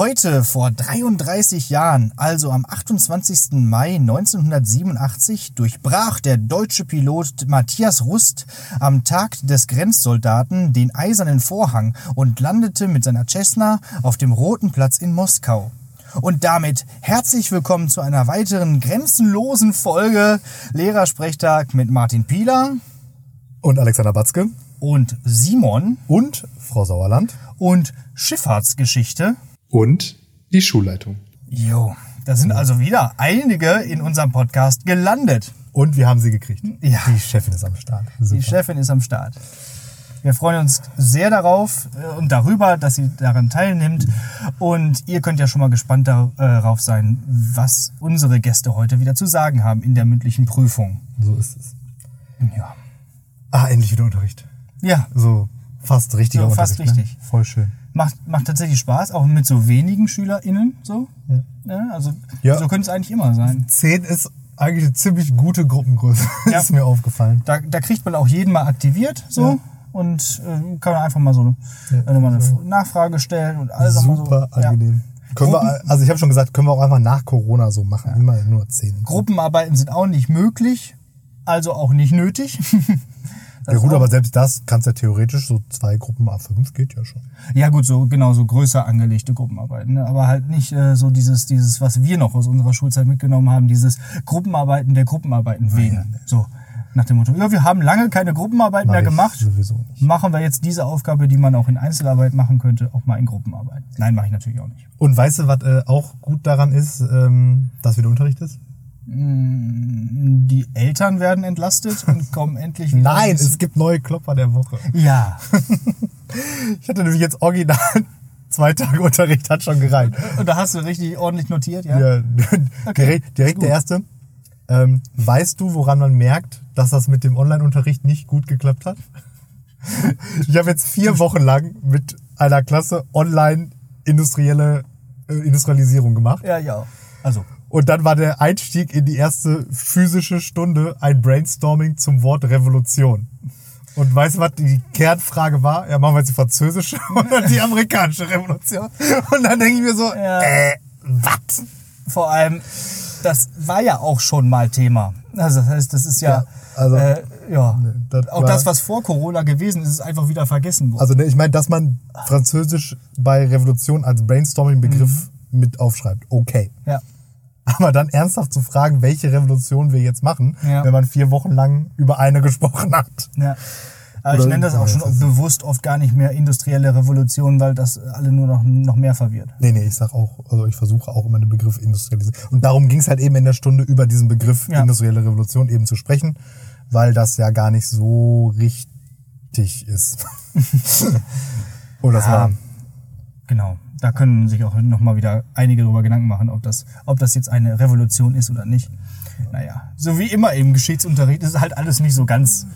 Heute vor 33 Jahren, also am 28. Mai 1987, durchbrach der deutsche Pilot Matthias Rust am Tag des Grenzsoldaten den eisernen Vorhang und landete mit seiner Cessna auf dem Roten Platz in Moskau. Und damit herzlich willkommen zu einer weiteren grenzenlosen Folge Lehrersprechtag mit Martin Pieler Und Alexander Batzke und Simon und Frau Sauerland und Schifffahrtsgeschichte. Und die Schulleitung. Jo, da sind also wieder einige in unserem Podcast gelandet. und wir haben sie gekriegt. Ja. Die Chefin ist am Start. Super. Die Chefin ist am Start. Wir freuen uns sehr darauf äh, und darüber, dass sie daran teilnimmt. Und ihr könnt ja schon mal gespannt dar- äh, darauf sein, was unsere Gäste heute wieder zu sagen haben in der mündlichen Prüfung. So ist es. Ja. Ah, endlich wieder Unterricht. Ja, So fast richtiger So, fast Unterricht. richtig. Ne? Voll schön. Macht, macht tatsächlich Spaß, auch mit so wenigen SchülerInnen. So. Ja. Ja, also Ja. so könnte es eigentlich immer sein. Zehn ist eigentlich eine ziemlich gute Gruppengröße. Ja. ist mir aufgefallen. Da, da kriegt man auch jeden mal aktiviert so und äh, kann man einfach mal so äh, nochmal eine Nachfrage stellen und alles mal Super so. Angenehm. Können wir, also ich habe schon gesagt, können wir auch einfach nach Corona so machen. Immer nur zehn. Gruppenarbeiten sind auch nicht möglich, also auch nicht nötig. Das Ja gut, aber selbst das kannst ja theoretisch, so zwei Gruppen A5 geht ja schon. ja gut, so genau so größer angelegte Gruppenarbeiten, ne? aber halt nicht äh, so dieses dieses was wir noch aus unserer Schulzeit mitgenommen haben, dieses Gruppenarbeiten der Gruppenarbeiten wegen. So nach dem Motto, ja, wir haben lange keine Gruppenarbeiten Mach mehr gemacht. Sowieso nicht. Machen wir jetzt diese Aufgabe, die man auch in Einzelarbeit machen könnte, auch mal in Gruppenarbeit. Nein, mache ich natürlich auch nicht. Und weißt du, was äh, auch gut daran ist, ähm, dass wieder Unterricht ist? Die Eltern werden entlastet und kommen endlich wieder. Nein, es gibt neue Klopper der Woche. Ja, Ich hatte nämlich jetzt original zwei Tage Unterricht, hat schon gereicht. und da hast du richtig ordentlich notiert, ja? Ja, direkt direkt gut. der erste. Ähm, weißt du, woran man merkt, dass das mit dem Online-Unterricht nicht gut geklappt hat? Ich habe jetzt vier Wochen lang mit einer Klasse online industrielle äh, Industrialisierung gemacht. Ja, ja. Also, Und dann war der Einstieg in die erste physische Stunde ein Brainstorming zum Wort Revolution. Und weißt du, was die Kernfrage war? Ja, machen wir jetzt die französische oder die amerikanische Revolution? Und dann denke ich mir so, Ja. äh, was? vor allem, das war ja auch schon mal Thema. Also, das heißt, das ist ja, Ja, also- äh, ja. das auch das, was vor Corona gewesen ist, ist einfach wieder vergessen worden. Also ich meine, dass man Französisch bei Revolution als Brainstorming-Begriff mit aufschreibt, okay. ja. Aber dann ernsthaft zu fragen, welche Revolution wir jetzt machen, Ja. wenn man vier Wochen lang über eine gesprochen hat. Ja. Aber ich Oder- nenne das auch schon bewusst oft gar nicht mehr industrielle Revolution, weil das alle nur noch, noch mehr verwirrt. Nee, nee, ich sag auch, also ich versuche auch immer den Begriff Industrialisierung. Und darum ging es halt eben in der Stunde über diesen Begriff Ja. industrielle Revolution eben zu sprechen, weil das ja gar nicht so richtig ist. Und das Ja. war, Genau. Da können sich auch nochmal wieder einige darüber Gedanken machen, ob das, ob das jetzt eine Revolution ist oder nicht. Naja, so wie immer im Geschichtsunterricht ist halt alles nicht so ganz.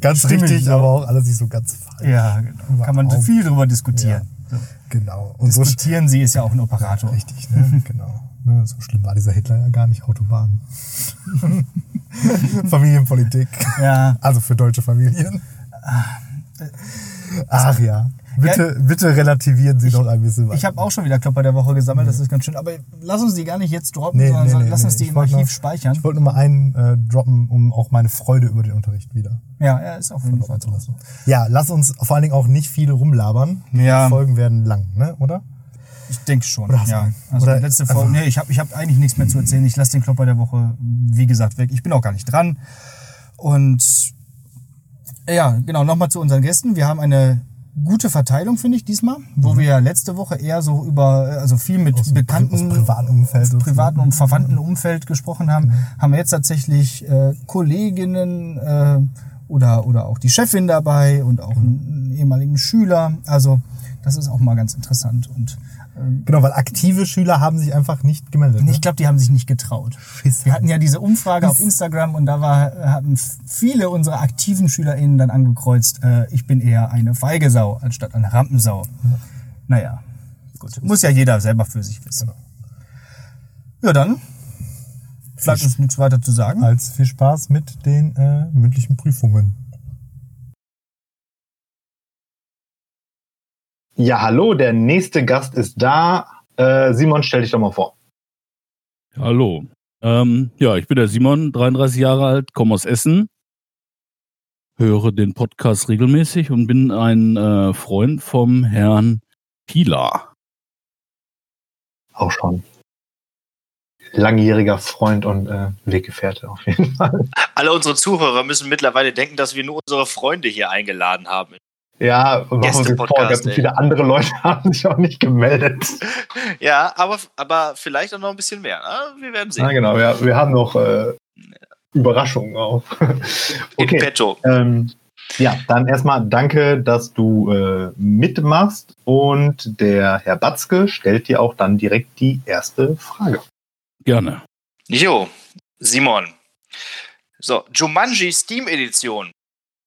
ganz richtig, so. aber auch alles nicht so ganz falsch. Ja, genau. Kann man Überhaupt. viel drüber diskutieren. So. Genau. Und so Diskutieren Sie ist ja auch ein Operator. Richtig, ne? genau. Ne, So schlimm war dieser Hitler ja gar nicht, Autobahn. Familienpolitik. Ja. Also für deutsche Familien. Ach ja. Bitte, bitte relativieren Sie doch ein bisschen Ich habe auch schon wieder Klopper der Woche gesammelt, das ist ganz schön. Aber lass uns die gar nicht jetzt droppen, Nee, sondern nee, nee, lass nee. uns die Ich im Archiv noch- speichern. Ich wollte nur mal einen äh, droppen, um auch meine Freude über den Unterricht wieder Ja, ja, ist auf jeden Fall so. Ja, lass uns vor allen Dingen auch nicht viele rumlabern. Ja. Die Folgen werden lang, ne? oder? Ich denke schon. Oder ja. Also Oder die letzte Folge. Nee, ich habe ich hab eigentlich nichts mehr zu erzählen. Ich lasse den Klopper der Woche, wie gesagt, weg. Ich bin auch gar nicht dran. Und ja, genau, nochmal zu unseren Gästen. Wir haben eine gute Verteilung, finde ich, diesmal, wo wir ja letzte Woche eher so über, also viel mit Mhm. Aus bekannten, aus privaten Umfeld privaten und verwandten Umfeld gesprochen haben, haben wir jetzt tatsächlich äh, Kolleginnen äh, oder, oder auch die Chefin dabei und auch einen ehemaligen Schüler. Also das ist auch mal ganz interessant. Und Genau, weil aktive Schüler haben sich einfach nicht gemeldet. Ne? ich glaube, die haben sich nicht getraut. Schiss. Wir hatten ja diese Umfrage auf Instagram und da war, haben viele unserer aktiven SchülerInnen dann angekreuzt, äh, ich bin eher eine feige Sau anstatt eine Rampensau. Naja, gut. Muss ja jeder selber für sich wissen. Ja, dann bleibt uns nichts weiter zu sagen. als viel Spaß mit den äh, mündlichen Prüfungen. Ja, hallo, der nächste Gast ist da. Äh, Simon, stell dich doch mal vor. Hallo. Ähm, ja, ich bin der Simon, 33 Jahre alt, komme aus Essen, höre den Podcast regelmäßig und bin ein äh, Freund vom Herrn Pilar. Auch schon. Langjähriger Freund und äh, Weggefährte auf jeden Fall. Alle unsere Zuhörer müssen mittlerweile denken, dass wir nur unsere Freunde hier eingeladen haben. Ja, und machen wir vor, ey. viele andere Leute haben sich auch nicht gemeldet. Ja, aber, aber vielleicht auch noch ein bisschen mehr. Ne? Wir werden Ja, sehen. genau, ja, wir haben noch äh, Überraschungen auch. In okay. petto. Ähm, ja, dann erstmal danke, dass du äh, mitmachst und der Herr Batzke stellt dir auch dann direkt die erste Frage. Gerne. Jo, Simon. So, Jumanji Steam Edition.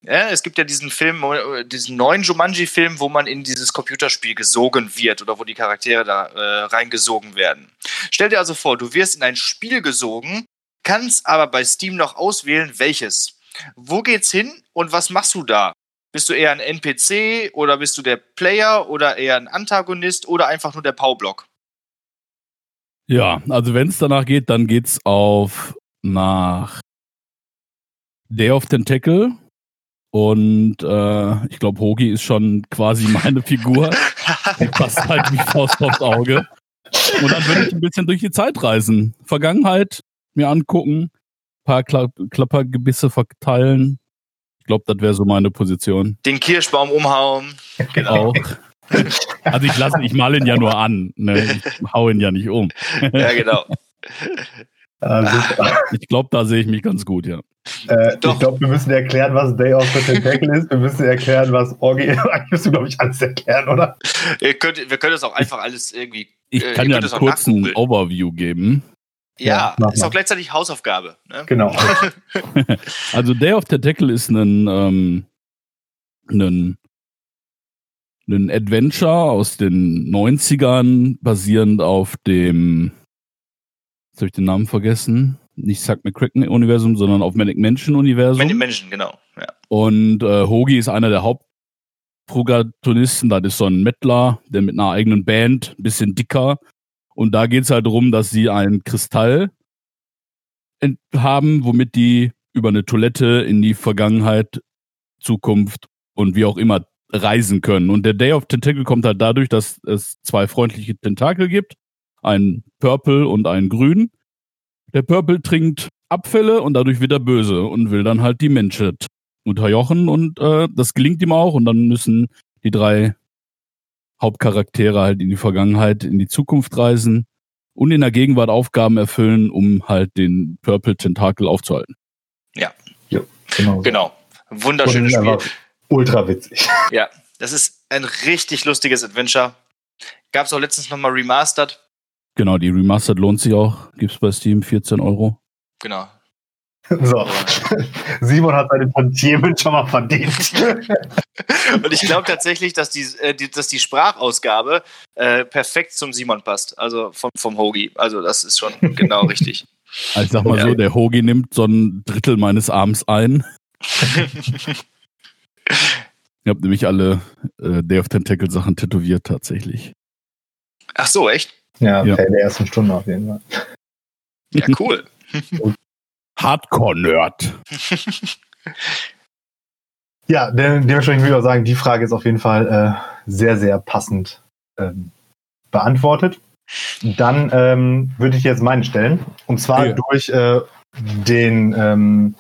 Ja, es gibt ja diesen Film, äh, diesen neuen Jumanji-Film, wo man in dieses Computerspiel gesogen wird oder wo die Charaktere da äh, reingesogen werden. Stell dir also vor, du wirst in ein Spiel gesogen, kannst aber bei Steam noch auswählen, welches. Wo geht's hin und was machst du da? Bist du eher ein NPC oder bist du der Player oder eher ein Antagonist oder einfach nur der Powerblock? Ja, also wenn es danach geht, dann geht's auf nach Day of Tentacle. Und äh, ich glaube, Hogi ist schon quasi meine Figur. Die passt halt wie Faust aufs Auge. Und dann würde ich ein bisschen durch die Zeit reisen. Vergangenheit mir angucken, paar Kla Klappergebisse verteilen. Ich glaube, das wäre so meine Position. Den Kirschbaum umhauen. Genau. Auch. Also ich lasse, ich male ihn ja nur an. Ne? Ich hau ihn ja nicht um. Ja, genau. Äh, super. Ich glaube, da sehe ich mich ganz gut, ja. äh, Doch. ich glaube, wir müssen erklären, was Day of the Tentacle ist. Wir müssen erklären, was Orgi ist. Eigentlich müssen wir, glaube ich, alles erklären, oder? Ihr könnt, wir können das auch einfach alles irgendwie. Ich Äh, kann ja einen kurzen. Overview geben. Ja, Ja, ist mal. auch gleichzeitig Hausaufgabe. Ne? Genau. Also Day of Tentacle ist ein, ähm, ein, ein Adventure aus den 90ern, basierend auf dem, jetzt habe ich den Namen vergessen, nicht Zack McCracken-Universum, sondern auf Manic Mansion-Universum. Men- Menschen, genau. Ja. Und äh, Hogi ist einer der Hauptprotagonisten. Das ist so ein Mettler, der mit einer eigenen Band, ein bisschen dicker. Und da geht's halt darum, dass sie einen Kristall haben, womit die über eine Toilette in die Vergangenheit, Zukunft und wie auch immer reisen können. Und der Day of Tentacle kommt halt dadurch, dass es zwei freundliche Tentakel gibt. Einen Purple und einen Grün. Der Purple trinkt Abfälle und dadurch wird er böse und will dann halt die Menschheit unterjochen und äh, das gelingt ihm auch und dann müssen die drei Hauptcharaktere halt in die Vergangenheit, in die Zukunft reisen und in der Gegenwart Aufgaben erfüllen, um halt den Purple Tentakel aufzuhalten. genau. so. Genau. Wunderschönes Und Spiel. Ultra witzig. Ja, das ist ein richtig lustiges Adventure. Gab es auch letztens nochmal remastered. Genau, die Remastered lohnt sich auch. Gibt's bei Steam 14 Euro. Genau. So. Simon hat seine Tantiemen schon mal verdient. Und ich glaube tatsächlich, dass die, äh, die, dass die Sprachausgabe äh, perfekt zum Simon passt. Also vom, vom Hogi. Also das ist schon genau richtig. Also ich sag mal Ja. so, der Hogi nimmt so ein Drittel meines Arms ein. Ich habe nämlich alle äh, Day of Tentacle Sachen tätowiert tatsächlich. Ach so, echt? Ja, Ja. Fan der ersten Stunde auf jeden Fall. Ja, cool. Hardcore-Nerd. Ja, de dementsprechend würde ich auch sagen, die Frage ist auf jeden Fall äh, sehr, sehr passend ähm, beantwortet. Dann ähm, würde ich jetzt meine stellen. Und zwar Ja. durch äh, den ähm,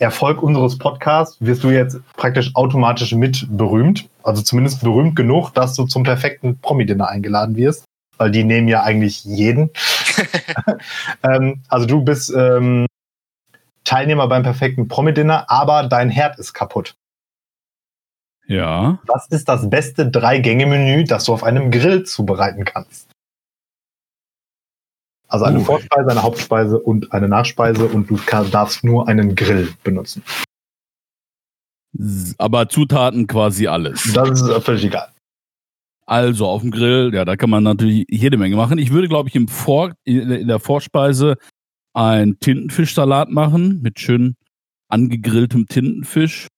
Erfolg unseres Podcasts wirst du jetzt praktisch automatisch mit berühmt. Also zumindest berühmt genug, dass du zum perfekten Promi-Dinner eingeladen wirst. Weil die nehmen ja eigentlich jeden. ähm, also du bist ähm, Teilnehmer beim perfekten Promi-Dinner, aber dein Herd ist kaputt. Ja. Was ist das beste Drei-Gänge-Menü, das du auf einem Grill zubereiten kannst? Also eine Uh. Vorspeise, eine Hauptspeise und eine Nachspeise und du kann, darfst nur einen Grill benutzen. Aber Zutaten quasi alles. Das ist völlig egal. Also auf dem Grill, ja, da kann man natürlich jede Menge machen. Ich würde, glaube ich, im Vor in der Vorspeise einen Tintenfischsalat machen mit schön angegrilltem Tintenfisch.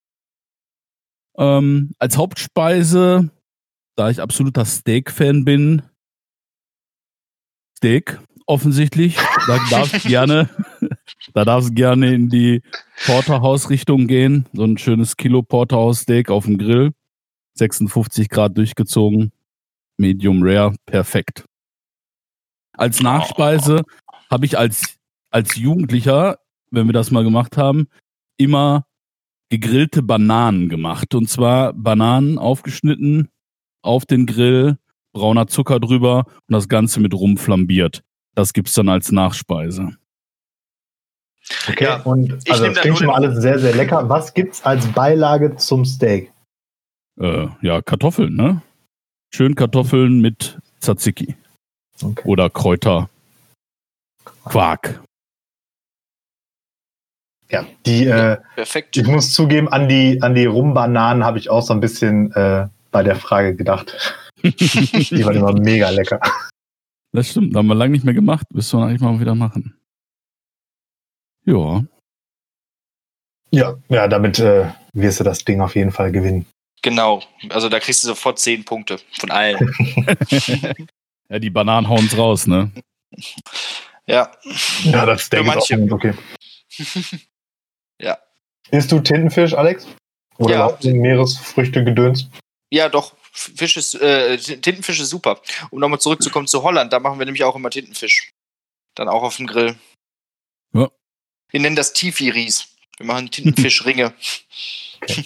Ähm, als Hauptspeise, da ich absoluter Steak-Fan bin, Steak, offensichtlich. Da darfst gerne, da gerne in die Porterhouse-Richtung gehen. So ein schönes Kilo Porterhouse-Steak auf dem Grill. 56 Grad durchgezogen. Medium Rare, perfekt. Als Nachspeise habe ich als, als Jugendlicher, wenn wir das mal gemacht haben, immer gegrillte Bananen gemacht. Und zwar Bananen aufgeschnitten auf den Grill, brauner Zucker drüber und das Ganze mit Rum flambiert. Das gibt's dann als Nachspeise. Okay, Ja, und also das da klingt schon mal alles sehr, sehr lecker. Was gibt's als Beilage zum Steak? Äh, ja, Kartoffeln, ne? Schön Kartoffeln mit Tzatziki Okay. oder Kräuter. Quark. Ja, die, äh, Perfekt. ich muss zugeben, an die, an die Rumbananen habe ich auch so ein bisschen äh, bei der Frage gedacht. Die waren immer mega lecker. Das stimmt, haben wir lange nicht mehr gemacht. Müssen wir eigentlich mal wieder machen. Ja. Ja, ja, damit äh, wirst du das Ding auf jeden Fall gewinnen. Genau. Also da kriegst du sofort 10 Punkte von allen. ja, die Bananen hauen's raus, ne? ja. Ja, das Steak Für ist auch manche. okay. Ja. Isst du Tintenfisch, Alex? Oder Ja. Meeresfrüchte gedöns? Ja, doch. Fisch ist, äh, Tintenfisch ist super. Um nochmal zurückzukommen zu Holland, da machen wir nämlich auch immer Tintenfisch. Dann auch auf dem Grill. Ja. Wir nennen das Tifi-Ries. Wir machen Tintenfischringe.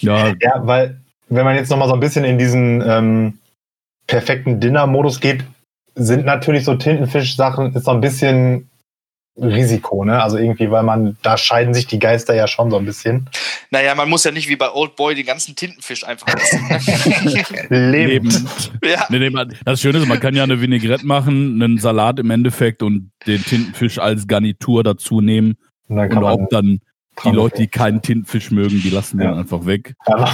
Ja, Ja, weil wenn man jetzt noch mal so ein bisschen in diesen ähm, perfekten Dinner-Modus geht, sind natürlich so Tintenfisch-Sachen ist so ein bisschen Risiko, ne? Also irgendwie, weil man, da scheiden sich die Geister ja schon so ein bisschen. naja, man muss ja nicht wie bei Old Boy den ganzen Tintenfisch einfach essen. Lebend. lebend. ja. Nee, nee, man, das Schöne ist, man kann ja eine Vinaigrette machen, einen Salat im Endeffekt und den Tintenfisch als Garnitur dazu nehmen. Und dann Und ob dann die Leute, die keinen Tintenfisch mögen, die lassen den Ja. einfach weg. Ja.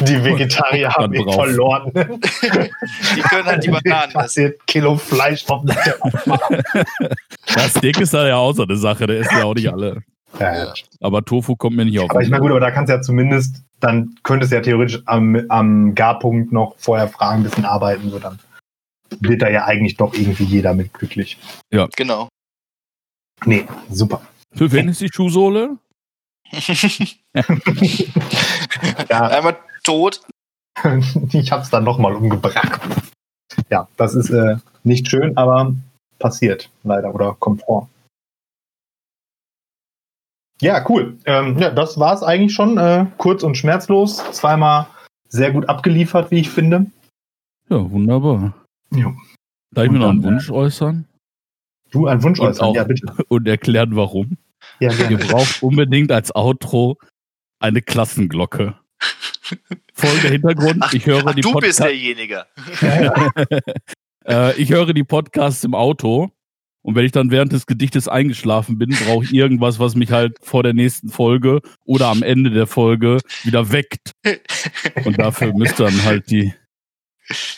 Die Vegetarier haben ihn verloren. Die können halt die Bananen essen. Passiert Kilo Fleisch vom Das Steak ist da ja auch so eine Sache, der isst ja auch nicht alle. ja, ja. Aber Tofu kommt mir nicht auf. Aber ich meine, gut, aber da kannst du ja zumindest, dann könntest du ja theoretisch am, am Garpunkt noch vorher fragen, ein bisschen arbeiten, so dann wird da ja eigentlich doch irgendwie jeder mit glücklich. Genau. Nee, super. Für wen ist die Schuhsohle? Ja, Einmal tot. ich hab's dann nochmal umgebracht. Ja, das ist äh, nicht schön, aber passiert leider oder kommt vor. Ja, cool. Ähm, ja, das war's eigentlich schon. Äh, kurz und schmerzlos. Zweimal sehr gut abgeliefert, wie ich finde. Ja, wunderbar. Ja. Darf ich mir noch einen Wunsch äußern Du, ein Wunsch Und äußern. auch- Ja, bitte. und erklären, warum? Ja, Ihr gerne. braucht unbedingt als Outro eine Klassenglocke. Folgender Hintergrund, Ach, ich höre Ach, die du bist Podcasts. derjenige. äh, ich höre die Podcasts im Auto und wenn ich dann während des Gedichtes eingeschlafen bin, brauche ich irgendwas, was mich halt vor der nächsten Folge oder am Ende der Folge wieder weckt. Und dafür müsste dann halt die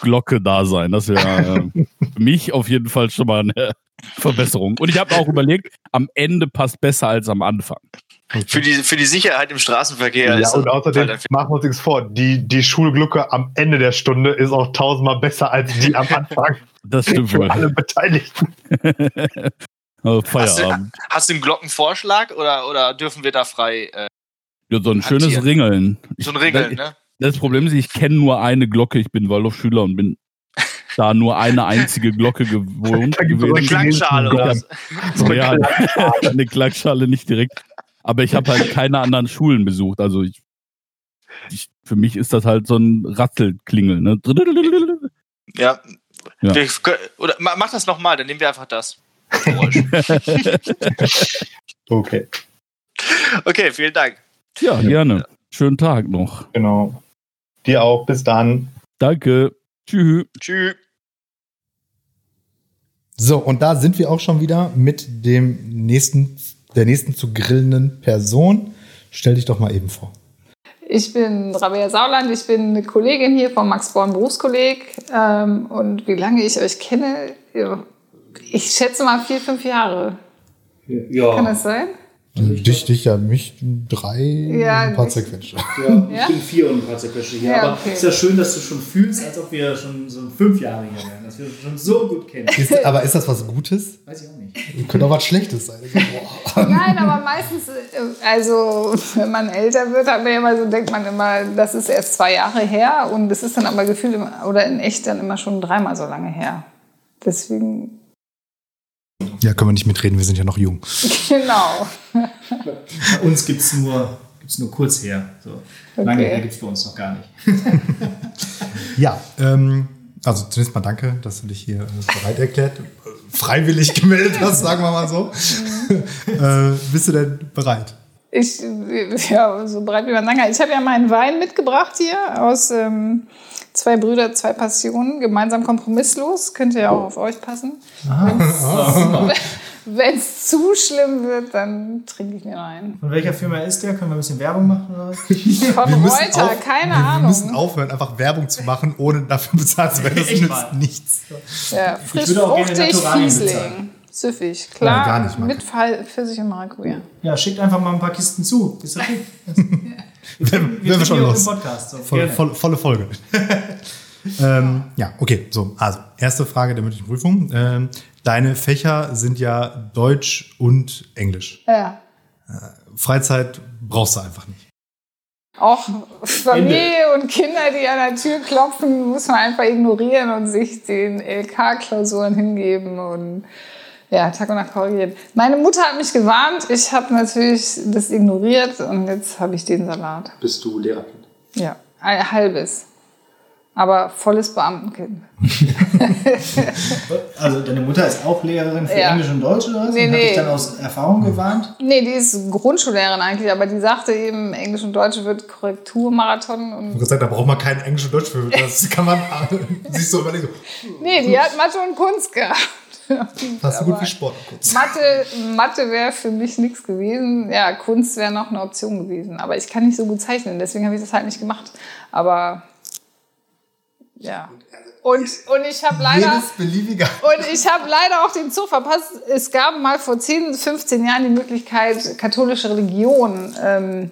Glocke da sein. Das wäre äh, für mich auf jeden Fall schon mal eine Verbesserung. Und ich habe auch überlegt, am Ende passt besser als am Anfang. Für die, für die Sicherheit im Straßenverkehr Ja, ist und außerdem machen wir uns nichts vor. Die, die Schulglocke am Ende der Stunde ist auch tausendmal besser als die am Anfang Das stimmt für wohl. alle Beteiligten. Also Hast du, Feierabend. hast du einen Glockenvorschlag oder, oder dürfen wir da frei äh, Ja, so ein schönes Hantieren. Ringeln. so ein Regeln, ne? Das Problem ist, ich kenne nur eine Glocke. Ich bin Waldorfschüler und bin da nur eine einzige Glocke gewohnt Eine. Klangschale oder was? So eine Ja, eine Klangschale nicht direkt. Aber ich habe halt keine anderen Schulen besucht. Also ich, ich, für mich ist das halt so ein Rattelklingel. Ne? Ja. Ja. Wir, oder ma- mach das nochmal, dann nehmen wir einfach das. Okay, Okay, vielen Dank. ja, gerne. Schönen Tag noch. genau. Dir auch. Bis dann. Danke. Tschüss. Tschüss. So, und da sind wir auch schon wieder mit dem nächsten, der nächsten zu grillenden Person. Stell dich doch mal eben vor. Ich bin Rabea Sauland, ich bin eine Kollegin hier vom Max Born Berufskolleg. Ähm, und wie lange ich euch kenne, ich schätze mal vier, fünf Jahre. Kann Ja, das sein? Dich, dich, ja, mich drei, Ja, ein paar zerquetschte. Ja, ich Ja? bin vier und ein paar zerquetschte hier. Ja, aber okay. es ist ja schön, dass du schon fühlst, als ob wir schon so fünf Jahre hier wären. Dass wir uns schon so gut kennen. Ist, aber ist das was Gutes? Weiß ich auch nicht. Könnte auch was Schlechtes sein. Nein, aber meistens, äh, also wenn man älter wird, hat man ja immer so, denkt man immer, das ist erst zwei Jahre her und es ist dann aber gefühlt immer, oder in echt dann immer schon dreimal so lange her. Deswegen, Ja, können wir nicht mitreden, wir sind ja noch jung. genau. Bei uns gibt es nur, gibt's nur kurz her. So. Lange Okay. her gibt es bei uns noch gar nicht. Ja, ähm, also zunächst mal danke, dass du dich hier äh, bereit erklärt, freiwillig gemeldet hast, sagen wir mal so. äh, bist du denn bereit? Ich, ja, so breit wie man sagen kann. Ich habe ja meinen Wein mitgebracht hier aus ähm, Zwei Brüder, zwei Passionen, gemeinsam kompromisslos. Könnte ja auch auf euch passen. Wenn es zu schlimm wird, dann trinke ich mir einen. Von welcher Firma ist der? Können wir ein bisschen Werbung machen oder was? Von Reuter, auf- keine wir, Wir Ahnung. müssen aufhören, einfach Werbung zu machen, ohne dafür bezahlt zu werden. Das nützt nichts. Ja, frisch, fruchtig, Fiesling. Süffig, klar. Nein, gar nicht, Marc. mit Fall- Pfirsich und Maracuja. Ja, schickt einfach mal ein paar Kisten zu. Ist okay. Wären Wir wir schon los. Im Podcast. So, Voll, voll, volle Folge. ähm, ja, okay. So, also erste Frage der mündlichen Prüfung. Ähm, deine Fächer sind ja Deutsch und Englisch. Ja. Freizeit brauchst du einfach nicht. Auch Familie und Kinder, die an der Tür klopfen, muss man einfach ignorieren und sich den LK-Klausuren hingeben und ja, Tag und Nacht korrigieren. Meine Mutter hat mich gewarnt, ich habe natürlich das ignoriert und jetzt habe ich den Salat. Bist du Lehrerkind? Ja, ein halbes. Aber volles Beamtenkind. Also deine Mutter ist auch Lehrerin für Ja. Englisch und Deutsch oder was? Nee, und hat nee. dich dann aus Erfahrung gewarnt? Nee, die ist Grundschullehrerin eigentlich, aber die sagte eben, Englisch und Deutsch wird Korrekturmarathon und Ich habe gesagt, da braucht man kein Englisch und Deutsch für. Das kann man sich so überlegen. Nee, die hat Mathe und Kunst gehabt. Fast so gut wie Sport. Kurz. Mathe, Mathe wäre für mich nichts gewesen. Ja, Kunst wäre noch eine Option gewesen. Aber ich kann nicht so gut zeichnen, deswegen habe ich das halt nicht gemacht. Aber ja. Und, und ich habe leider. Und ich habe leider auch den Zug verpasst. Es gab mal vor 10, 15 Jahren die Möglichkeit, katholische Religion ähm,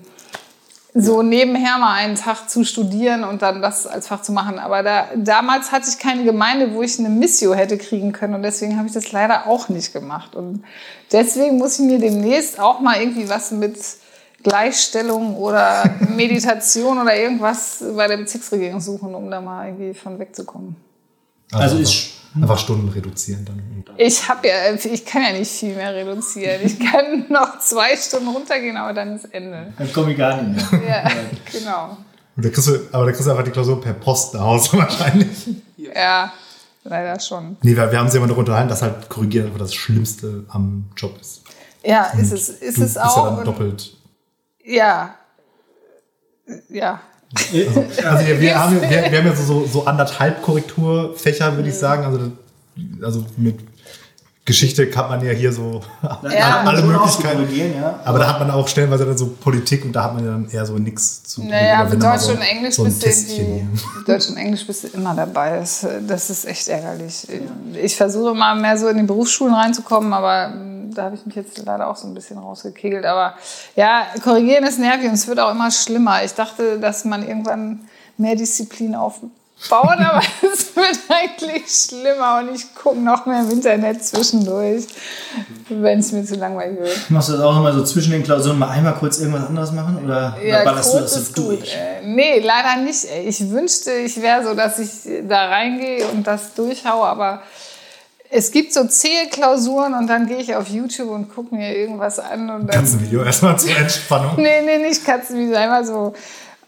so nebenher mal einen Tag zu studieren und dann das als Fach zu machen. Aber da, damals hatte ich keine Gemeinde, wo ich eine Missio hätte kriegen können. Und deswegen habe ich das leider auch nicht gemacht. Und deswegen muss ich mir demnächst auch mal irgendwie was mit Gleichstellung oder Meditation oder irgendwas bei der Bezirksregierung suchen, um da mal irgendwie von wegzukommen. Also einfach, ist- einfach Stunden reduzieren dann. Ich habe ja, ich kann ja nicht viel mehr reduzieren. Ich kann noch zwei Stunden runtergehen, aber dann ist Ende. Dann komme ich gar nicht mehr. Ja, genau. Und da kriegst du, aber da kriegst du einfach die Klausur per Post nach Hause wahrscheinlich. Ja, leider schon. Nee, wir, wir haben uns ja immer darüber unterhalten, dass halt korrigieren einfach das Schlimmste am Job ist. Ja, ist es, ist Du es bist ja auch. dann und- doppelt. Ja. Ja. Also wir, wir, haben, wir, wir haben ja so, so, anderthalb Korrekturfächer, würde ich sagen. Also, also mit Geschichte kann man ja hier so Ja. alle Möglichkeiten. korrigieren, ja. Aber da hat man auch stellenweise dann so Politik und da hat man ja dann eher so nichts zu tun. Naja, mit mal Deutsch und Englisch so bist du. Deutsch und Englisch bist du immer dabei. Das, das ist echt ärgerlich. Ich versuche mal mehr so in die Berufsschulen reinzukommen, aber mm, da habe ich mich jetzt leider auch so ein bisschen rausgekegelt. Aber ja, korrigieren ist nervig und es wird auch immer schlimmer. Ich dachte, dass man irgendwann mehr Disziplin aufbaut, aber es wird eigentlich schlimmer und ich gucke noch mehr im Internet zwischendurch, wenn es mir zu langweilig wird. Machst du das auch immer so zwischen den Klausuren mal einmal kurz irgendwas anderes machen? Oder, Ja, ballerst du das so ist gut. durch? Äh, nee, leider nicht. Ich wünschte, ich wäre so, dass ich da reingehe und das durchhaue, aber es gibt so Zählklausuren und dann gehe ich auf YouTube und gucke mir irgendwas an und dann. Katzenvideo erstmal zur Entspannung. Nee, nee, nicht Katzenvideo, einmal so,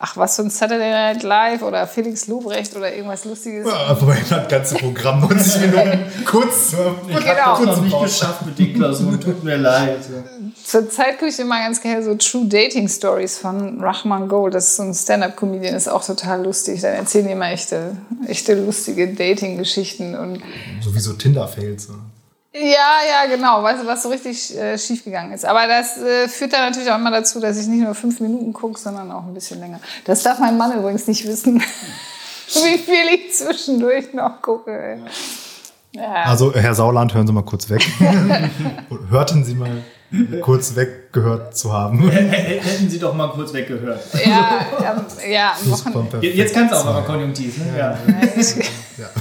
ach, was für ein Saturday Night Live oder Felix Lobrecht oder irgendwas Lustiges. Ja, wobei das ganze Programm 90 Minuten kurz. Ich Genau. habe das noch nicht geschafft mit den Klausuren, tut mir leid. Zur Zeit gucke ich immer ganz gerne so True Dating Stories von Rahman Gold. Das ist so ein Stand-Up-Comedian, ist auch total lustig. Dann erzählen die immer echte, echte lustige Dating-Geschichten und Sowieso Tinder-Fails. so. Ja, ja, genau. Weißt du, was so richtig äh, schief gegangen ist. Aber das äh, führt dann natürlich auch immer dazu, dass ich nicht nur fünf Minuten gucke, sondern auch ein bisschen länger. Das darf mein Mann übrigens nicht wissen, wie viel ich zwischendurch noch gucke. Ja. Also, Herr Sauland, hören Sie mal kurz weg. Hörten Sie mal kurz weggehört zu haben. Hätten Sie doch mal kurz weggehört. Ja, ähm, ja, am Wochenende. Je- Jetzt kannst du auch mal konjunktiv. Ne? Ja.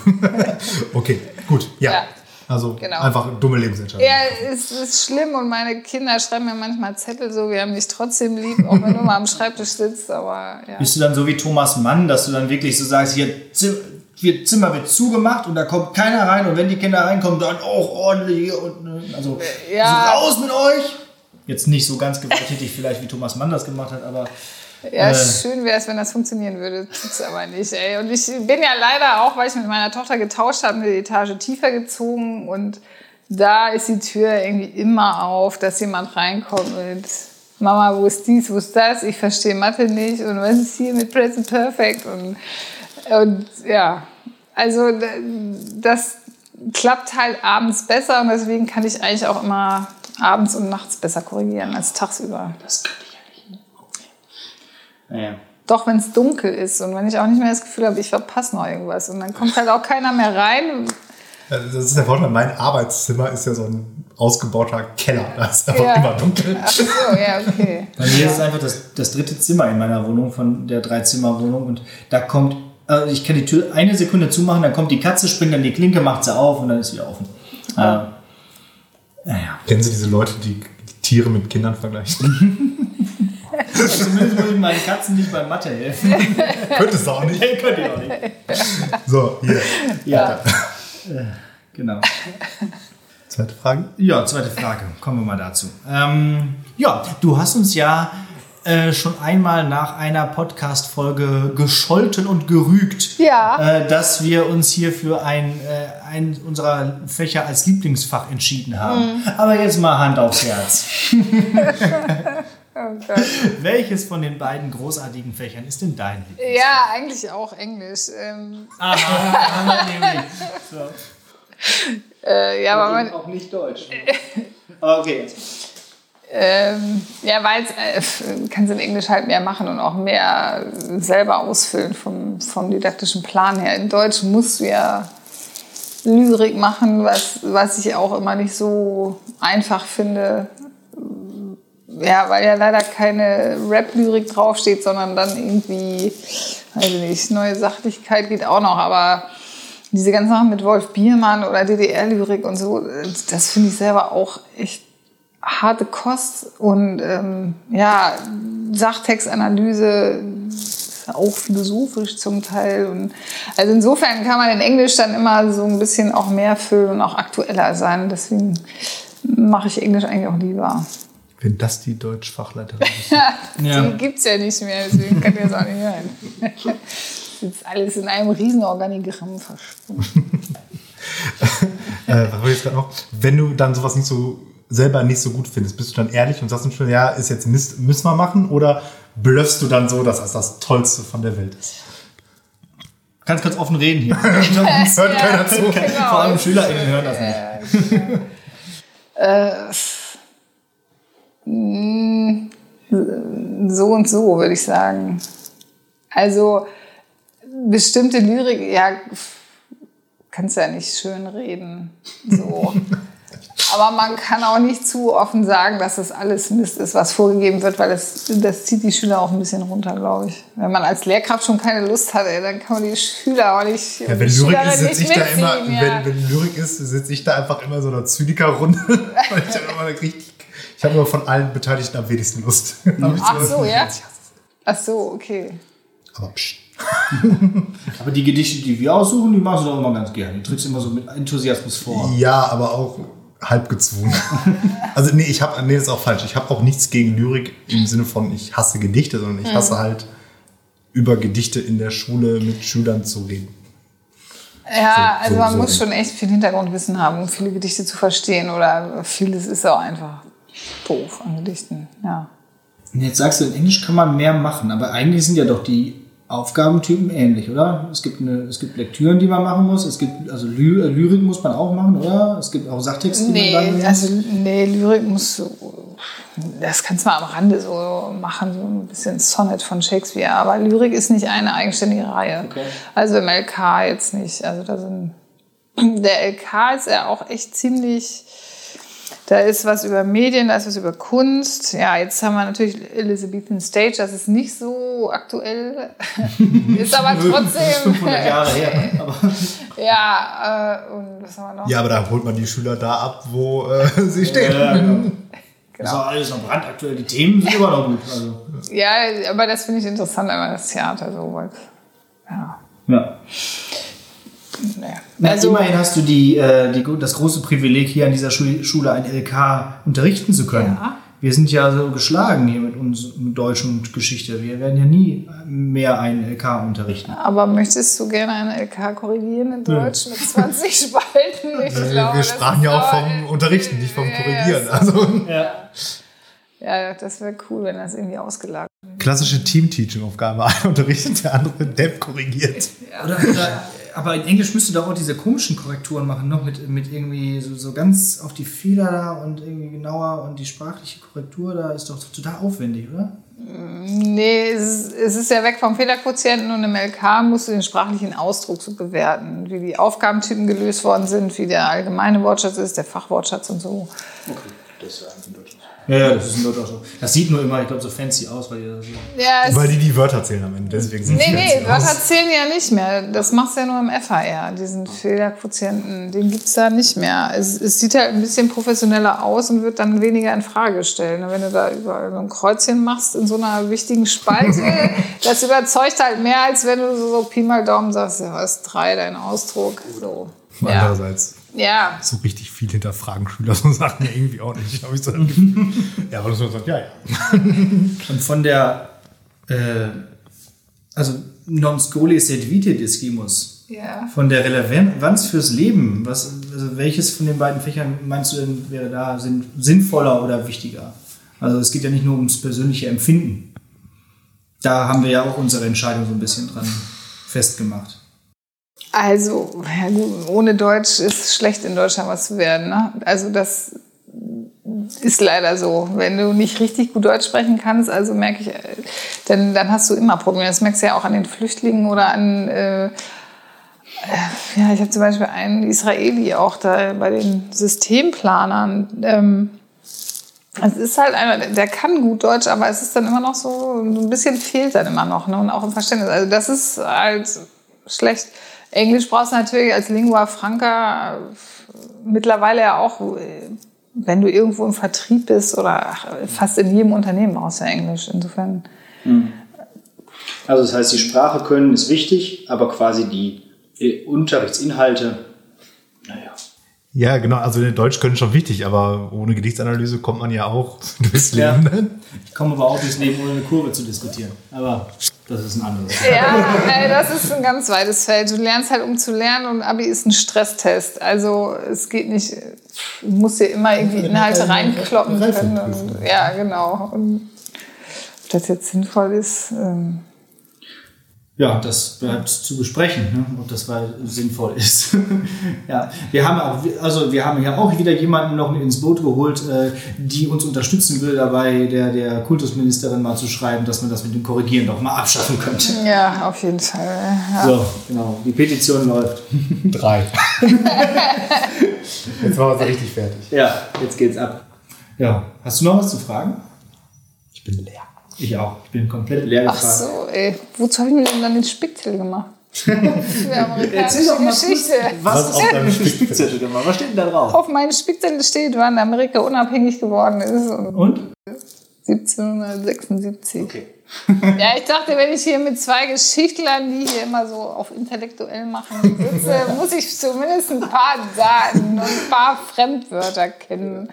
Okay, gut. Ja. Also Genau. einfach dumme Lebensentscheidung. Ja, es ist schlimm und meine Kinder schreiben mir manchmal Zettel so, wir haben dich trotzdem lieb, auch wenn du mal am Schreibtisch sitzt, aber ja. Bist du dann so wie Thomas Mann, dass du dann wirklich so sagst, hier hier Zimmer wird zugemacht und da kommt keiner rein und wenn die Kinder reinkommen, dann auch ordentlich und ne, also Ja. so raus mit euch. Jetzt nicht so ganz gewalttätig vielleicht wie Thomas Mann das gemacht hat, aber Ja, Äh. schön wäre es, wenn das funktionieren würde. Tut's aber nicht, ey. Und ich bin ja leider auch, weil ich mit meiner Tochter getauscht habe, eine Etage tiefer gezogen und da ist die Tür irgendwie immer auf, dass jemand reinkommt mit Mama, wo ist dies, wo ist das? Ich verstehe Mathe nicht und was ist hier mit Present Perfect? Und, und ja, also das klappt halt abends besser und deswegen kann ich eigentlich auch immer abends und nachts besser korrigieren als tagsüber. das könnte ich ja nicht. Naja. Doch, wenn es dunkel ist und wenn ich auch nicht mehr das Gefühl habe, ich verpasse noch irgendwas. Und dann kommt halt auch keiner mehr rein. Das ist der Vorteil. Mein Arbeitszimmer ist ja so ein ausgebauter Keller. Da ist einfach Ja. immer dunkel. Ach so, ja, okay. Bei mir ist es einfach das, das dritte Zimmer in meiner Wohnung, von der Dreizimmerwohnung. Und da kommt, also ich kann die Tür eine Sekunde zumachen, dann kommt die Katze, springt an die Klinke, macht sie auf und dann ist sie wieder offen. Äh, naja. Kennen Sie diese Leute, die Tiere mit Kindern vergleichen? Zumindest muss ich meinen Katzen nicht beim Mathe helfen. Könnte es auch nicht. Könnt ihr auch nicht. So, hier. Ja. Äh, genau. Zweite Frage. Ja, zweite Frage. Kommen wir mal dazu. Ähm, ja, du hast uns ja äh, schon einmal nach einer Podcast-Folge gescholten und gerügt, Ja. äh, dass wir uns hier für ein, äh, ein unserer Fächer als Lieblingsfach entschieden haben. Aber jetzt mal Hand aufs Herz. Oh Gott. Welches von den beiden großartigen Fächern ist denn dein Lieblings? Ja, eigentlich auch Englisch. Ähm, Aha, nämlich. So. äh, ja, aber man, Auch nicht Deutsch. Okay. ähm, ja, weil äh, kannst in Englisch halt mehr machen und auch mehr selber ausfüllen vom, vom didaktischen Plan her. In Deutsch musst du ja Lyrik machen, was, was ich auch immer nicht so einfach finde. Ja, weil ja leider keine Rap-Lyrik draufsteht, sondern dann irgendwie, weiß ich nicht, neue Sachlichkeit geht auch noch, aber diese ganzen Sachen mit Wolf Biermann oder DDR-Lyrik und so, das finde ich selber auch echt harte Kost. Und ähm, ja, Sachtextanalyse auch philosophisch zum Teil. Und also insofern kann man in Englisch dann immer so ein bisschen auch mehr füllen und auch aktueller sein, deswegen mache ich Englisch eigentlich auch lieber. Wenn das die Deutschfachleiterin ist. Ja. Die gibt's ja nicht mehr, deswegen kann ich das auch nicht hören. Das ist alles in einem Riesenorganigramm verschwunden. äh, was jetzt gerade noch? Wenn du dann sowas nicht so selber nicht so gut findest, bist du dann ehrlich und sagst dann schon, ja, ist jetzt Mist, müssen wir machen? Oder blöffst du dann so, dass das das Tollste von der Welt ist? Kannst ganz offen reden hier. Hört keiner zu. Genau. Vor allem SchülerInnen hören das nicht. Äh, mh, so und so, würde ich sagen. Also bestimmte Lyrik, ja, kannst ja nicht schön reden. So. Aber man kann auch nicht zu offen sagen, dass das alles Mist ist, was vorgegeben wird, weil das, das zieht die Schüler auch ein bisschen runter, glaube ich. Wenn man als Lehrkraft schon keine Lust hat, ey, dann kann man die Schüler auch nicht. Ja, wenn Lyrik ist, sitze ich da immer, ja. wenn, wenn Lyrik ist, sitze ich da einfach immer so in einer Zyniker-Runde. Weil ich, dann immer richtig- ich habe immer von allen Beteiligten am wenigsten Lust. Ach so, ja? Ach so, okay. Aber psch. Aber die Gedichte, die wir aussuchen, die machst du doch immer ganz gerne. Die trittst immer so mit Enthusiasmus vor. Ja, aber auch halb gezwungen. also nee, ich habe nee, das ist auch falsch. Ich habe auch nichts gegen Lyrik im Sinne von ich hasse Gedichte, sondern ich hasse halt über Gedichte in der Schule mit Schülern zu reden. Ja, So- also so- man so muss schon echt viel Hintergrundwissen haben, um viele Gedichte zu verstehen. Oder vieles ist auch einfach doof an Gedichten. Ja. Und jetzt sagst du, in Englisch kann man mehr machen, aber eigentlich sind ja doch die Aufgabentypen ähnlich, oder? Es gibt, eine, es gibt Lektüren, die man machen muss. Es gibt, also Ly äh, Lyrik muss man auch machen, oder? Es gibt auch Sachtexte, die man Nee, dann also nee, Lyrik muss das kannst du mal am Rande so machen, so ein bisschen Sonnet von Shakespeare. Aber Lyrik ist nicht eine eigenständige Reihe. Also im LK jetzt nicht. Also da sind der LK ist ja auch echt ziemlich Da ist was über Medien, da ist was über Kunst. Ja, jetzt haben wir natürlich Elizabethan Stage, das ist nicht so aktuell, ist aber trotzdem. Das ist 500 Jahre her. Aber Ja, äh, und was haben wir noch? Ja, aber da holt man die Schüler da ab, wo äh, sie stehen. Ja, genau. Genau. Das ist auch alles noch brandaktuell. Die Themen sind immer noch gut. Also, Ja, aber das finde ich interessant, einmal das Theater so. Weil, ja, ja. Naja. Na, Also, immerhin hast du die, äh, die, das große Privileg, hier an dieser Schule, Schule ein LK unterrichten zu können. Ja. Wir sind ja so geschlagen hier mit uns mit Deutsch und Geschichte. Wir werden ja nie mehr ein LK unterrichten. aber möchtest du gerne eine LK korrigieren in Deutsch mit 20 Spalten? Ich Wir, glaube, wir sprachen ja auch vom Unterrichten, nicht vom Ja, Korrigieren. ja, Also Ja. Ja, das wäre cool, wenn das irgendwie ausgelagert klassische Team-Teaching-Aufgabe. Einer unterrichtet, der andere Dev korrigiert. Oder, oder, aber in Englisch müsste doch auch diese komischen Korrekturen machen, noch mit, mit irgendwie so, so ganz auf die Fehler da und irgendwie genauer und die sprachliche Korrektur da ist doch total aufwendig, oder? Nee, es ist, es ist ja weg vom Fehlerquotienten und im LK musst du den sprachlichen Ausdruck so bewerten, wie die Aufgabentypen gelöst worden sind, wie der allgemeine Wortschatz ist, der Fachwortschatz und so. Okay, das ist Deutschland. Ja, ja, das ist in Deutschland so. Das sieht nur immer, ich glaube, so fancy aus, weil die da so. Ja, Weil die die Wörter zählen am Ende. Deswegen sind nee, die nee, Wörter aus. zählen ja nicht mehr. Das machst du ja nur im FHR, diesen Fehlerquotienten. Den gibt es da nicht mehr. Es, es sieht halt ein bisschen professioneller aus und wird dann weniger in Frage stellen. Und wenn du da überall so ein Kreuzchen machst in so einer wichtigen Spalte, das überzeugt halt mehr, als wenn du so, so Pi mal Daumen sagst, ja, was drei, dein Ausdruck. So. Andererseits, ja, so richtig viel hinterfragen Schüler so Sachen ja irgendwie auch nicht. Hab ich so ja, aber das man sagen, ja, ja. Und von der, äh, also non scoli sed vitae discimus, ja. von der Relevanz fürs Leben, was, also welches von den beiden Fächern meinst du denn wäre da sinn, sinnvoller oder wichtiger? Also es geht ja nicht nur ums persönliche Empfinden. Da haben wir ja auch unsere Entscheidung so ein bisschen dran festgemacht. Also, ja gut, ohne Deutsch ist schlecht in Deutschland was zu werden. Ne? Also das ist leider so. Wenn du nicht richtig gut Deutsch sprechen kannst, also merke ich, äh, dann, dann hast du immer Probleme. Das merkst du ja auch an den Flüchtlingen oder an, äh, äh, ja, ich habe zum Beispiel einen Israeli auch da bei den Systemplanern. Ähm, es ist halt einer, der kann gut Deutsch, aber es ist dann immer noch so, ein bisschen fehlt dann immer noch, ne? Und auch im Verständnis. Also das ist halt schlecht. Englisch brauchst du natürlich als Lingua Franca mittlerweile ja auch, wenn du irgendwo im Vertrieb bist oder fast in jedem Unternehmen brauchst du Englisch. Insofern. Also das heißt, die Sprache können ist wichtig, aber quasi die äh, Unterrichtsinhalte, naja. Ja, genau. Also Deutsch können schon wichtig, aber ohne Gedichtsanalyse kommt man ja auch durchs Ja. Leben. Ne? Ich komme aber auch durchs Leben, ohne eine Kurve zu diskutieren. Aber das ist ein anderes. Ja, äh, das ist ein ganz weites Feld. Du lernst halt, um zu lernen und Abi ist ein Stresstest. Also es geht nicht, du musst dir immer irgendwie Inhalte reinkloppen können. Und, ja, genau. Und ob das jetzt sinnvoll ist, ähm, Ja, das bleibt zu besprechen, ne? ob das weil sinnvoll ist. ja, wir haben auch, also wir haben ja auch wieder jemanden noch ins Boot geholt, äh, die uns unterstützen will, dabei der, der Kultusministerin mal zu schreiben, dass man das mit dem Korrigieren doch mal abschaffen könnte. ja, auf jeden Fall. Ja. So, genau. Die Petition läuft. Drei. Jetzt machen wir es richtig fertig. Ja, jetzt geht's ab. Ja, hast du noch was zu fragen? Ich bin leer. Ich auch. Ich bin komplett leer Ach gefragt. so, ey. Wozu habe ich mir denn dann den Spickzettel gemacht? Für Erzähl doch amerikanische mal Geschichte. was, Was auf deinem für Spickzettel gemacht? Was steht denn da drauf? Auf meinem Spickzettel steht, wann Amerika unabhängig geworden ist. Und Und? 1776. Okay. Ja, ich dachte, wenn ich hier mit zwei Geschichtlern, die hier immer so auf intellektuell machen, sitze, muss ich zumindest ein paar Daten und ein paar Fremdwörter kennen.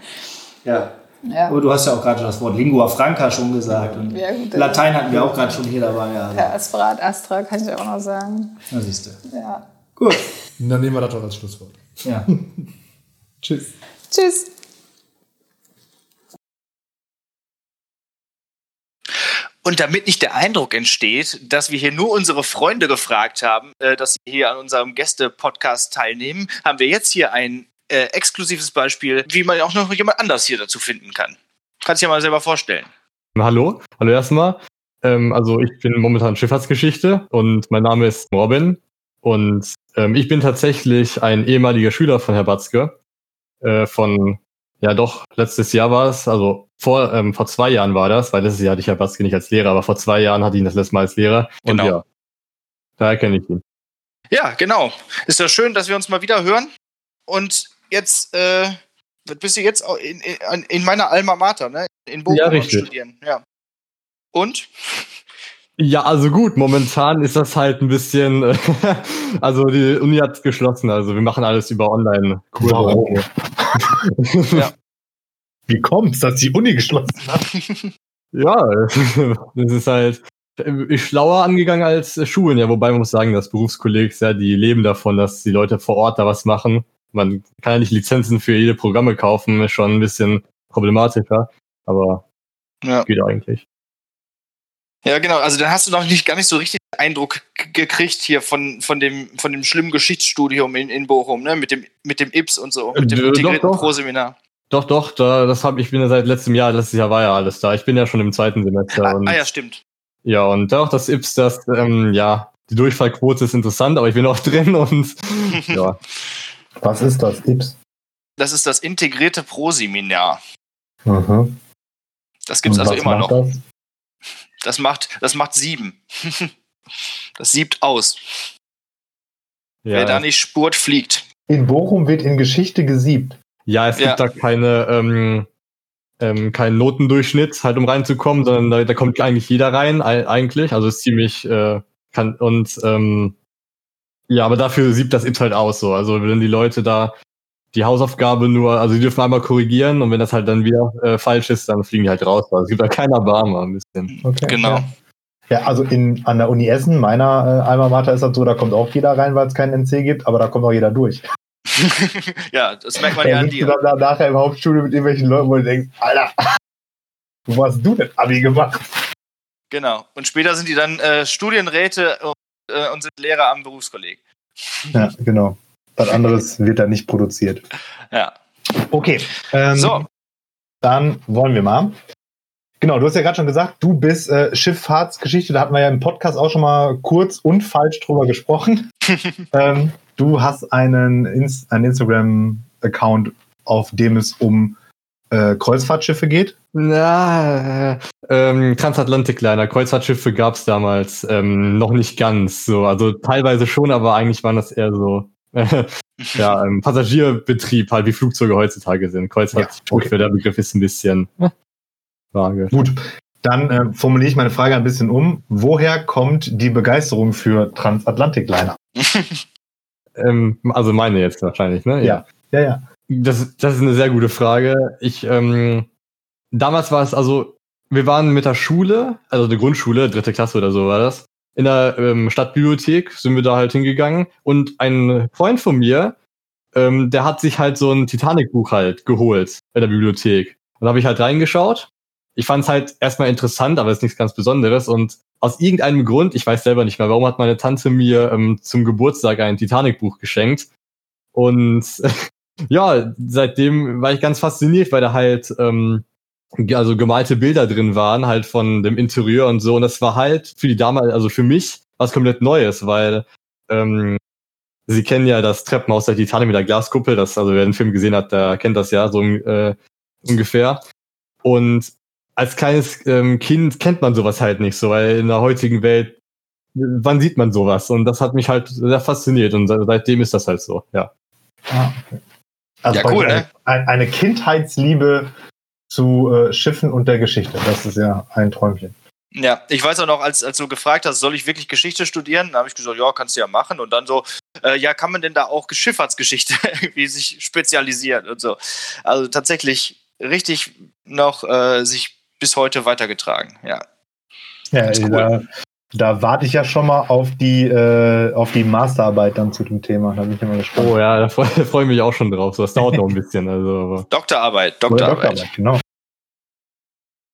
Ja. Ja. Aber du hast ja auch gerade das Wort Lingua Franca schon gesagt. Und Ja, gut, Latein hatten wir auch gerade schon hier dabei. Ja, Per Aspirat Astra kann ich auch noch sagen. da siehst du. Ja. Gut. Dann nehmen wir das doch als Schlusswort. Ja. Tschüss. Tschüss. Und damit nicht der Eindruck entsteht, dass wir hier nur unsere Freunde gefragt haben, äh, dass sie hier an unserem Gäste-Podcast teilnehmen, haben wir jetzt hier ein äh, exklusives Beispiel, wie man auch noch jemand anders hier dazu finden kann. Kannst du dir mal selber vorstellen. Hallo, hallo erstmal. Ähm, also ich bin momentan Schifffahrtsgeschichte und mein Name ist Robin und ähm, ich bin tatsächlich ein ehemaliger Schüler von Herr Batzke äh, von Ja, doch, letztes Jahr war es, also vor, ähm, vor zwei Jahren war das, weil letztes Jahr hatte ich ja Baske nicht als Lehrer, aber vor zwei Jahren hatte ich ihn das letzte Mal als Lehrer. Und Genau. ja, daher kenne ich ihn. Ja, genau. Ist ja schön, dass wir uns mal wieder hören. Und jetzt, äh, bist du jetzt auch in, in, in meiner Alma Mater, ne? In Bochum Ja, richtig. studieren. Ja. Und? Ja, also gut, momentan ist das halt ein bisschen, also die Uni hat geschlossen, also wir machen alles über Online-Kurse. Warum? Ja. Wie kommt's, dass die Uni geschlossen hat? Ja, das ist halt schlauer angegangen als Schulen, ja, wobei man muss sagen, dass Berufskollegs ja, die leben davon, dass die Leute vor Ort da was machen. Man kann ja nicht Lizenzen für jede Programme kaufen, ist schon ein bisschen problematischer, aber Ja. geht eigentlich. Ja, genau. Also dann hast du noch nicht gar nicht so richtig Eindruck gekriegt hier von, von, dem, von dem schlimmen Geschichtsstudium in, in Bochum, ne? Mit dem, mit dem IPS und so, mit dem Äh, doch, integrierten doch. Pro-Seminar. Doch, doch, da, das habe ich bin ja seit letztem Jahr, letztes Jahr war ja alles da. Ich bin ja schon im zweiten Semester Ah, und ah ja, stimmt. ja, und auch das IPS, das, ähm, ja, die Durchfallquote ist interessant, aber ich bin auch drin und ja. Was ist das, Ips? Das ist das integrierte Pro-Seminar. Mhm. Das gibt's Und also immer noch. Das? Das macht, das macht sieben. das siebt aus. Wer da Ja, nicht spurt, fliegt. In Bochum wird in Geschichte gesiebt. ja es Ja. gibt da keine, ähm, ähm, keinen Notendurchschnitt, halt um reinzukommen, sondern da, da kommt eigentlich jeder rein, ei- eigentlich. Also ist ziemlich, äh, kann, und ähm, ja, aber dafür sieht das IPS halt aus so. Also wenn die Leute da die Hausaufgabe nur, also die dürfen einmal korrigieren und wenn das halt dann wieder äh, falsch ist, dann fliegen die halt raus. Also es gibt da keiner Barmer ein bisschen. Okay, Genau. Ja. Ja, also in, an der Uni Essen, meiner äh, Alma Mater ist das so, da kommt auch jeder rein, weil es keinen NC gibt, aber da kommt auch jeder durch. ja, das merkt man ja an sitzt du dir. dann da nachher im Hauptstudio mit irgendwelchen Leuten, wo du denkst, Alter, wo hast du denn Abi gemacht? Genau. Und später sind die dann äh, Studienräte und, äh, und sind Lehrer am Berufskolleg. Ja, genau. Was anderes wird da nicht produziert. Ja. Okay. Ähm, So. Dann wollen wir mal. Genau, du hast ja gerade schon gesagt, du bist äh, Schifffahrtsgeschichte, da hatten wir ja im Podcast auch schon mal kurz und falsch drüber gesprochen. ähm, du hast einen, Ins einen Instagram-Account, auf dem es um äh, Kreuzfahrtschiffe geht. Na, äh, ähm, Transatlantikliner, Kreuzfahrtschiffe gab's damals ähm, noch nicht ganz so. Also teilweise schon, aber eigentlich waren das eher so ja, ähm, Passagierbetrieb, halt wie Flugzeuge heutzutage sind. Kreuzfahrtschiff, Ja, okay. der Begriff ist ein bisschen äh, vage. Gut, dann äh, formuliere ich meine Frage ein bisschen um. Woher kommt die Begeisterung für Transatlantikliner? Ähm, also meine jetzt wahrscheinlich, ne? Ja. Ja, ja. Das, das ist eine sehr gute Frage. Ich, ähm, damals war es also, wir waren mit der Schule, also der Grundschule, dritte Klasse oder so war das, in der ähm, Stadtbibliothek sind wir da halt hingegangen und ein Freund von mir, ähm, der hat sich halt so ein Titanic-Buch halt geholt in der Bibliothek. Und da habe ich halt reingeschaut. Ich fand es halt erstmal interessant, aber es ist nichts ganz Besonderes. Und aus irgendeinem Grund, ich weiß selber nicht mehr, warum hat meine Tante mir ähm, zum Geburtstag ein Titanic-Buch geschenkt. Und ja, seitdem war ich ganz fasziniert, weil da halt ähm, also gemalte Bilder drin waren, halt von dem Interieur und so. Und das war halt für die damals, also für mich was komplett Neues, weil ähm, Sie kennen ja das Treppenhaus der Titanic mit der Glaskuppel, das, also wer den Film gesehen hat, der kennt das ja so äh, ungefähr. Und als kleines ähm, Kind kennt man sowas halt nicht so, weil in der heutigen Welt, wann sieht man sowas? Und das hat mich halt sehr fasziniert und se- seitdem ist das halt so, ja. Ah, okay. Also Ja, cool, praktisch ne? Eine, eine Kindheitsliebe zu äh, Schiffen und der Geschichte. Das ist ja ein Träumchen. Ja, ich weiß auch noch, als, als du gefragt hast, soll ich wirklich Geschichte studieren? Da habe ich gesagt, ja, kannst du ja machen. Und dann so, äh, ja, kann man denn da auch Schifffahrtsgeschichte irgendwie sich spezialisieren und so. Also tatsächlich richtig noch äh, sich bis heute weitergetragen, ja. Ja, Ganz cool. Da, warte ich ja schon mal auf die, äh, auf die Masterarbeit dann zu dem Thema. Da bin ich immer gespannt. Oh ja, da freue freu ich mich auch schon drauf. So, das dauert noch ein bisschen. Also, Doktorarbeit, Oder Doktorarbeit. genau.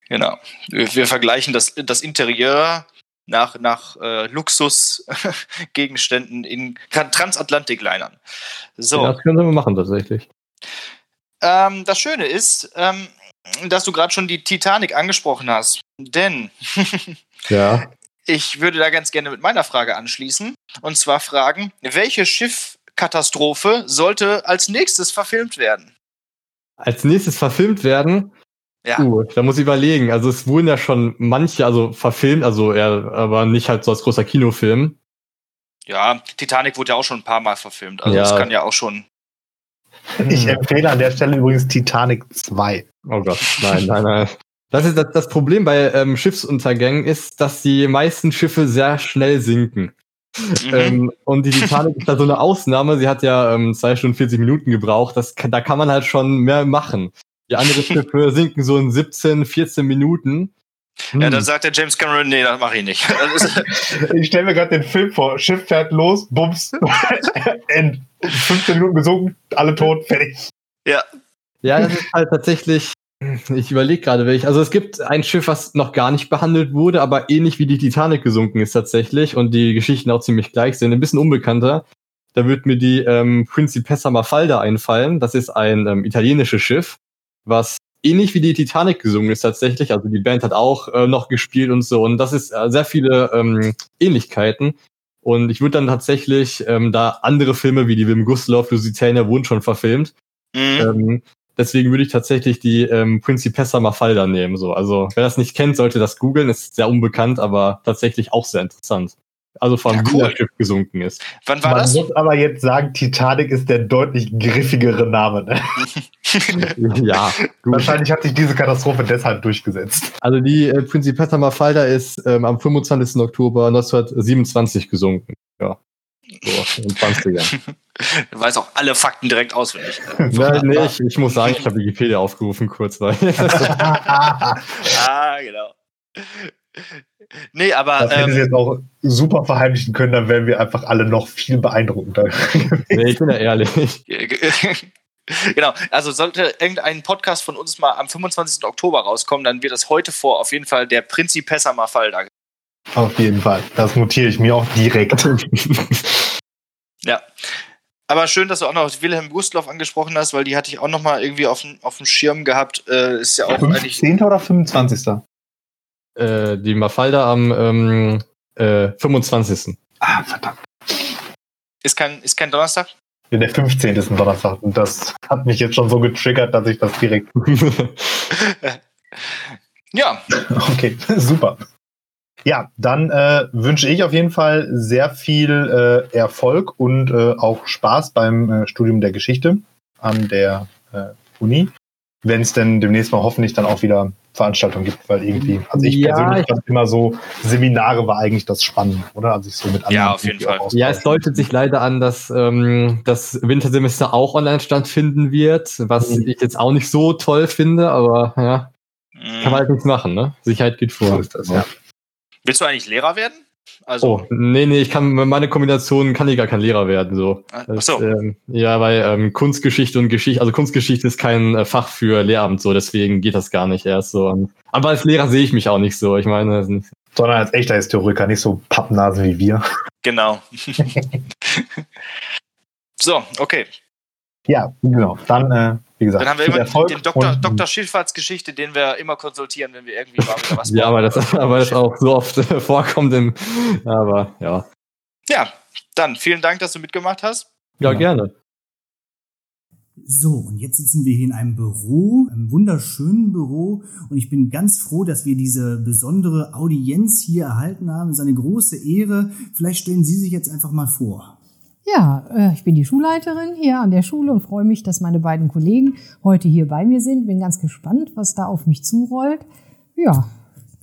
Genau. Wir, wir vergleichen das, das Interieur nach, nach äh, Luxusgegenständen in Tran- Transatlantiklinern. So. ja, das können wir machen tatsächlich. Ähm, das Schöne ist, ähm, dass du gerade schon die Titanic angesprochen hast. Denn Ja. ich würde da ganz gerne mit meiner Frage anschließen. Und zwar fragen, welche Schiffkatastrophe sollte als nächstes verfilmt werden? als nächstes verfilmt werden, Ja. uh, da muss ich überlegen. Also es wurden ja schon manche, also verfilmt, also eher, aber nicht halt so als großer Kinofilm. Ja, Titanic wurde ja auch schon ein paar Mal verfilmt. Also Ja. das kann ja auch schon. Ich empfehle an der Stelle übrigens Titanic 2. Oh Gott, nein, nein, nein. Das ist das, das Problem bei ähm, Schiffsuntergängen ist, dass die meisten Schiffe sehr schnell sinken. Mhm. Ähm, und die Titanic ist da so eine Ausnahme. Sie hat ja ähm, zwei Stunden 40 Minuten gebraucht. Das, da kann man halt schon mehr machen. Die anderen Schiffe sinken so in 17, 14 Minuten. Ja, Hm. dann sagt der James Cameron, nee, das mache ich nicht. Ich stelle mir gerade den Film vor. Schiff fährt los, bums, end. 15 Minuten gesunken, alle tot, fertig. ja, Ja, das ist halt tatsächlich. Ich überlege gerade, welch. Also es gibt ein Schiff, was noch gar nicht behandelt wurde, aber ähnlich wie die Titanic gesunken ist tatsächlich und die Geschichten auch ziemlich gleich sind. Ein bisschen unbekannter. Da wird mir die ähm, Principessa Mafalda einfallen. Das ist ein ähm, italienisches Schiff, was ähnlich wie die Titanic gesungen ist tatsächlich. Also die Band hat auch äh, noch gespielt und so. Und das ist äh, sehr viele ähm, Ähnlichkeiten. Und ich würde dann tatsächlich, ähm, da andere Filme wie die Wim Gustloff, Lusitania wurden schon verfilmt. mhm. Ähm, deswegen würde ich tatsächlich die ähm, Principessa Mafalda nehmen. So. Also, wer das nicht kennt, sollte das googeln. Ist sehr unbekannt, aber tatsächlich auch sehr interessant. Also von Ja, cool. Schiff gesunken ist. wann war Man das? muss aber jetzt sagen, Titanic ist der deutlich griffigere Name. Ne? ja, gut. Wahrscheinlich hat sich diese Katastrophe deshalb durchgesetzt. Also die äh, Principessa Mafalda ist ähm, am 25. Oktober 1927 gesunken. Ja. So, in den 20ern. Du weißt auch alle Fakten direkt auswendig. ja, nee, ich, ich muss sagen, ich habe Wikipedia aufgerufen kurz, weil ah, genau. Nee, aber Das hätte sie ähm, jetzt auch super verheimlichen können, dann wären wir einfach alle noch viel beeindruckender. nee, ich bin ja ehrlich. genau, also sollte irgendein Podcast von uns mal am 25. Oktober rauskommen, dann wird das heute vor auf jeden Fall der Principessa Mafalda. Auf jeden Fall. Das notiere ich mir auch direkt. Ja. Aber schön, dass du auch noch Wilhelm Gustloff angesprochen hast, weil die hatte ich auch noch mal irgendwie auf dem, auf dem Schirm gehabt. Äh, ist ja auch eigentlich 15. oder 25. Äh, die Mafalda am ähm, äh, 25. Ah, verdammt. ist kein, ist kein Donnerstag. Ja, Der 15. ist ein Donnerstag. Und das hat mich jetzt schon so getriggert, dass ich das direkt. Ja, Okay, super. Ja, dann äh, wünsche ich auf jeden Fall sehr viel äh, Erfolg und äh, auch Spaß beim äh, Studium der Geschichte an der äh, Uni. Wenn es denn demnächst mal hoffentlich dann auch wieder Veranstaltungen gibt, weil irgendwie, also ich Ja, persönlich ich- fand immer so, Seminare war eigentlich das Spannende, oder? Also ich so mit Ja, auf jeden Fall. Ja, es deutet sich leider an, dass ähm, das Wintersemester auch online stattfinden wird, was Mhm. ich jetzt auch nicht so toll finde, aber ja, kann man Mhm. halt nichts machen, ne? Sicherheit geht vor. So ist das, ja. Willst du eigentlich Lehrer werden? Also, Oh, nee, nee, ich kann mit meiner Kombination kann ich gar kein Lehrer werden, so. ach Das, so. ähm, ja, weil ähm, Kunstgeschichte und Geschichte, also Kunstgeschichte ist kein äh, Fach für Lehramt, so, deswegen geht das gar nicht erst so. Und, aber als Lehrer sehe ich mich auch nicht so. Ich meine, das ist nicht- Sondern als echter Historiker, nicht so Pappnasen wie wir. Genau. so, okay. Ja, genau. Dann, äh, wie gesagt, Dann haben wir immer Erfolg den Dr. und- Dr. Schifffahrtsgeschichte, den wir immer konsultieren, wenn wir irgendwie mal wieder was ja, aber brauchen. das, aber das auch so oft äh, vorkommt im, aber ja. Ja, dann vielen Dank, dass du mitgemacht hast. Ja, Ja. gerne. So, und jetzt sitzen wir hier in einem Büro, einem wunderschönen Büro. Und ich bin ganz froh, dass wir diese besondere Audienz hier erhalten haben. Es ist eine große Ehre. Vielleicht stellen Sie sich jetzt einfach mal vor. Ja, äh, ich bin die Schulleiterin hier an der Schule und freue mich, dass meine beiden Kollegen heute hier bei mir sind. Bin ganz gespannt, was da auf mich zurollt. Ja,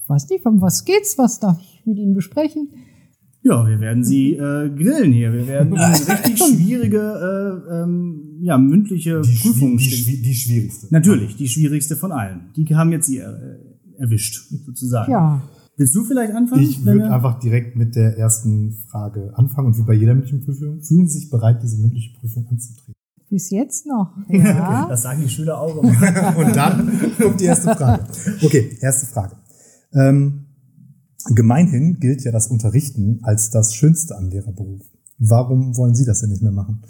weiß nicht, um was geht's? Was darf ich mit Ihnen besprechen? Ja, wir werden Sie äh, grillen hier. Wir werden eine richtig schwierige, äh, ähm, ja, mündliche Die, Prüfung Schwi- die, die schwierigste. Natürlich, die schwierigste von allen. Die haben jetzt Sie äh, erwischt, sozusagen. Ja, Willst du vielleicht anfangen? Ich würde wir- einfach direkt mit der ersten Frage anfangen und wie bei jeder mündlichen Prüfung, fühlen Sie sich bereit, diese mündliche Prüfung anzutreten? bis jetzt noch. Ja. Das sagen die Schüler auch immer. Und dann kommt die erste Frage. Okay, erste Frage. Ähm, gemeinhin gilt ja das Unterrichten als das Schönste am Lehrerberuf. Warum wollen Sie das denn nicht mehr machen?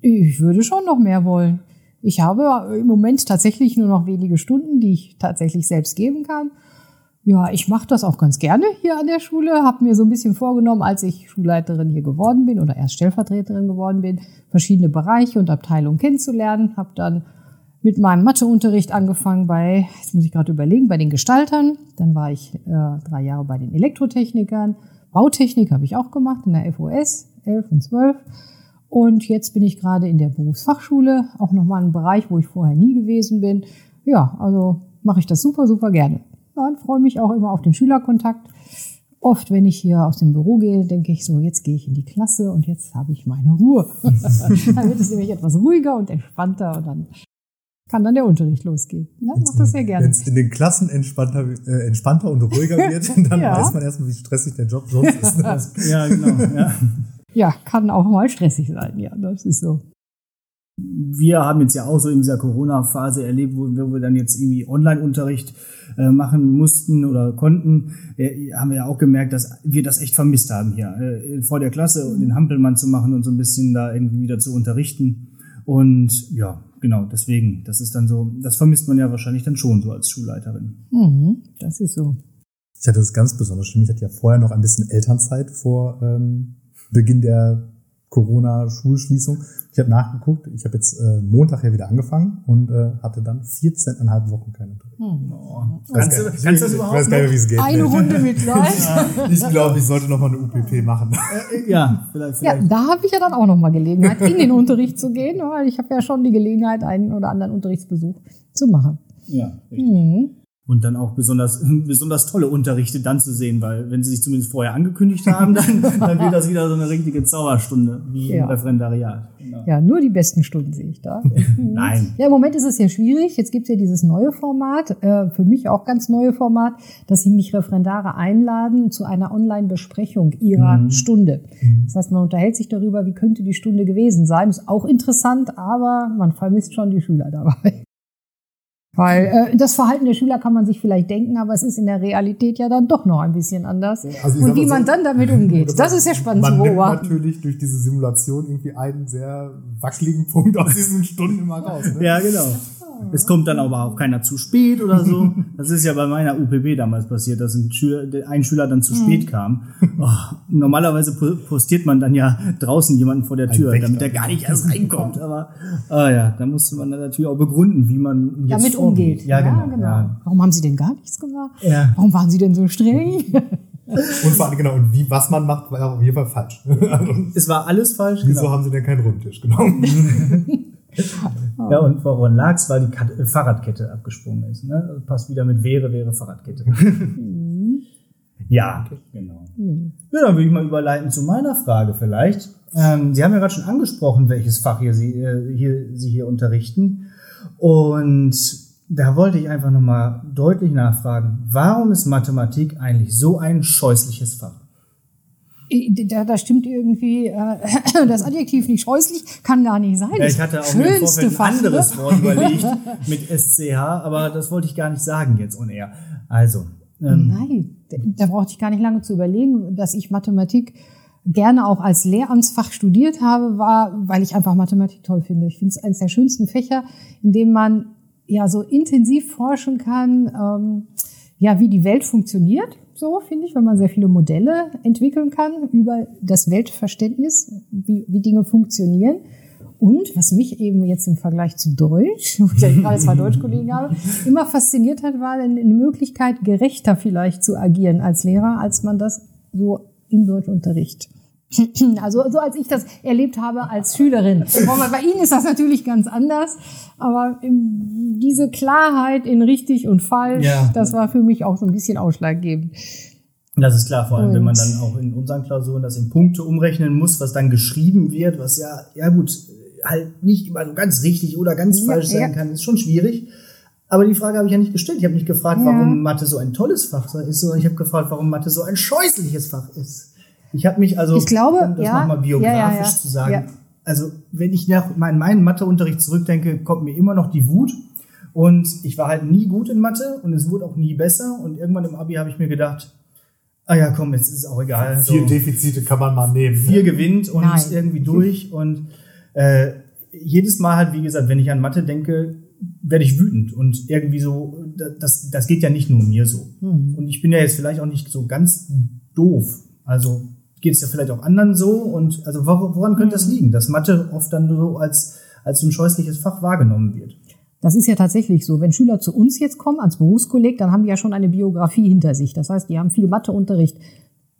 Ich würde schon noch mehr wollen. Ich habe im Moment tatsächlich nur noch wenige Stunden, die ich tatsächlich selbst geben kann. Ja, ich mache das auch ganz gerne hier an der Schule. Habe mir so ein bisschen vorgenommen, als ich Schulleiterin hier geworden bin oder erst Stellvertreterin geworden bin, verschiedene Bereiche und Abteilungen kennenzulernen. Habe dann mit meinem Matheunterricht angefangen bei, jetzt muss ich gerade überlegen, bei den Gestaltern. Dann war ich äh, drei Jahre bei den Elektrotechnikern. Bautechnik habe ich auch gemacht in der FOS 11 und 12. Und jetzt bin ich gerade in der Berufsfachschule, auch nochmal ein Bereich, wo ich vorher nie gewesen bin. Ja, also mache ich das super, super gerne. Ja, und freue mich auch immer auf den Schülerkontakt. Oft, wenn ich hier aus dem Büro gehe, denke ich so, jetzt gehe ich in die Klasse und jetzt habe ich meine Ruhe. dann wird es nämlich etwas ruhiger und entspannter und dann kann dann der Unterricht losgehen. Ich mache das sehr gerne. Wenn es in den Klassen entspannter, äh, entspannter und ruhiger wird, dann Ja. weiß man erstmal, wie stressig der Job sonst ist. Ja, genau. Ja. Ja, kann auch mal stressig sein, ja, das ist so. Wir haben jetzt ja auch so in dieser Corona-Phase erlebt, wo, wir dann jetzt irgendwie Online-Unterricht äh, machen mussten oder konnten, äh, haben wir ja auch gemerkt, dass wir das echt vermisst haben hier, äh, vor der Klasse und den Hampelmann zu machen und so ein bisschen da irgendwie wieder zu unterrichten. Und ja, genau, deswegen, das ist dann so, das vermisst man ja wahrscheinlich dann schon so als Schulleiterin. Mhm, das ist so. Ich hatte das ganz besonders schlimm. Ich hatte ja vorher noch ein bisschen Elternzeit vor ähm, Beginn der Corona-Schulschließung. Ich habe nachgeguckt. Ich habe jetzt äh, Montag ja wieder angefangen und äh, hatte dann 14,5 Wochen keinen Unterricht. Oh. Ich weiß Kannst, gar du, nicht- kannst du das ich überhaupt weiß gar nicht, wie es geht. Eine Nee. Runde Mitleid. Ich glaube, ich sollte noch mal eine UPP machen. noch? Ja, vielleicht. Ja, vielleicht. da habe ich ja dann auch nochmal Gelegenheit, in den Unterricht zu gehen, weil ich habe ja schon die Gelegenheit, einen oder anderen Unterrichtsbesuch zu machen. Ja, richtig. Mhm. Und dann auch besonders, besonders tolle Unterrichte dann zu sehen, weil wenn sie sich zumindest vorher angekündigt haben, dann, dann wird das wieder so eine richtige Zauberstunde, wie Ja. im Referendariat. Genau. Ja, nur die besten Stunden sehe ich da. Nein. Ja, im Moment ist es ja schwierig. Jetzt gibt es ja dieses neue Format, äh, für mich auch ganz neue Format, dass sie mich Referendare einladen zu einer Online-Besprechung ihrer Mhm. Stunde. Das heißt, man unterhält sich darüber, wie könnte die Stunde gewesen sein. Ist auch interessant, aber man vermisst schon die Schüler dabei. Weil äh, das Verhalten der Schüler kann man sich vielleicht denken, aber es ist in der Realität ja dann doch noch ein bisschen anders. Also Und wie so- man dann damit umgeht, das ist ja spannend Man zu nimmt beobachten. natürlich durch diese Simulation irgendwie einen sehr wackeligen Punkt aus diesen Stunden immer raus. Ne? Ja, genau. Es kommt dann aber auch keiner zu spät oder so. Das ist ja bei meiner UPB damals passiert, dass ein Schüler, ein Schüler dann zu spät kam. Oh, normalerweise po- postiert man dann ja draußen jemanden vor der Tür, damit er gar nicht erst reinkommt. Aber ah ja, da musste man dann natürlich auch begründen, wie man jetzt damit vorgeht. umgeht. Ja, genau. Ja. Warum haben Sie denn gar nichts gemacht? Ja. Warum waren Sie denn so streng? Und vor allem, genau, und wie, was man macht, war auf jeden Fall falsch. Also, Es war alles falsch. Wieso Genau. haben sie denn keinen Rundtisch genommen? Ja, und woran lag's, weil die Kat äh, Fahrradkette abgesprungen ist. Ne? Passt wieder mit wäre, wäre Fahrradkette. ja, genau. Ja, dann würde ich mal überleiten zu meiner Frage vielleicht. Ähm, Sie haben ja gerade schon angesprochen, welches Fach hier Sie, äh, hier, Sie hier unterrichten. Und da wollte ich einfach nochmal deutlich nachfragen, warum ist Mathematik eigentlich so ein scheußliches Fach? Da, da stimmt irgendwie äh, das Adjektiv nicht scheußlich, kann gar nicht sein. Ja, ich hatte auch mir im Schönste Vorfeld ein Fach, ne? anderes Wort überlegt mit SCH, aber das wollte ich gar nicht sagen jetzt on air. Also, ähm, Nein, da, da brauchte ich gar nicht lange zu überlegen, dass ich Mathematik gerne auch als Lehramtsfach studiert habe, war, weil ich einfach Mathematik toll finde. Ich finde es eines der schönsten Fächer, in dem man ja so intensiv forschen kann, ähm, ja, wie die Welt funktioniert. So finde ich, wenn man sehr viele Modelle entwickeln kann über das Weltverständnis, wie, wie Dinge funktionieren. Und was mich eben jetzt im Vergleich zu Deutsch, wo ich ja gerade zwei Deutschkollegen habe, immer fasziniert hat, war eine Möglichkeit, gerechter vielleicht zu agieren als Lehrer, als man das so im Deutschunterricht. Also so als ich das erlebt habe als Schülerin. Bei Ihnen ist das natürlich ganz anders, aber diese Klarheit in richtig und falsch, Ja. das war für mich auch so ein bisschen ausschlaggebend. Das ist klar, vor allem, wenn man Und- dann auch in unseren Klausuren das in Punkte umrechnen muss, was dann geschrieben wird, was ja, ja gut, halt nicht immer so ganz richtig oder ganz Ja, falsch sein ja. kann, ist schon schwierig. Aber die Frage habe ich ja nicht gestellt. Ich habe nicht gefragt, Ja. warum Mathe so ein tolles Fach ist, sondern ich habe gefragt, warum Mathe so ein scheußliches Fach ist. Ich habe mich also, Ich glaube, um das nochmal biografisch zu sagen. Also wenn ich nach meinen, meinen Matheunterricht zurückdenke, kommt mir immer noch die Wut. Und ich war halt nie gut in Mathe und es wurde auch nie besser. Und irgendwann im Abi habe ich mir gedacht, ah ja, komm, jetzt ist es auch egal. Vier So, Defizite kann man mal nehmen. vier gewinnt und Nein. irgendwie durch. Und äh, jedes Mal halt, wie gesagt, wenn ich an Mathe denke, werde ich wütend. Und irgendwie so, das, das geht ja nicht nur mir so. Und ich bin ja jetzt vielleicht auch nicht so ganz doof. Also geht es ja vielleicht auch anderen so. Und also wor- woran könnte das liegen, dass Mathe oft dann so als, als so ein scheußliches Fach wahrgenommen wird? Das ist ja tatsächlich so. Wenn Schüler zu uns jetzt kommen, ans Berufskolleg, dann haben die ja schon eine Biografie hinter sich. Das heißt, die haben viel Matheunterricht,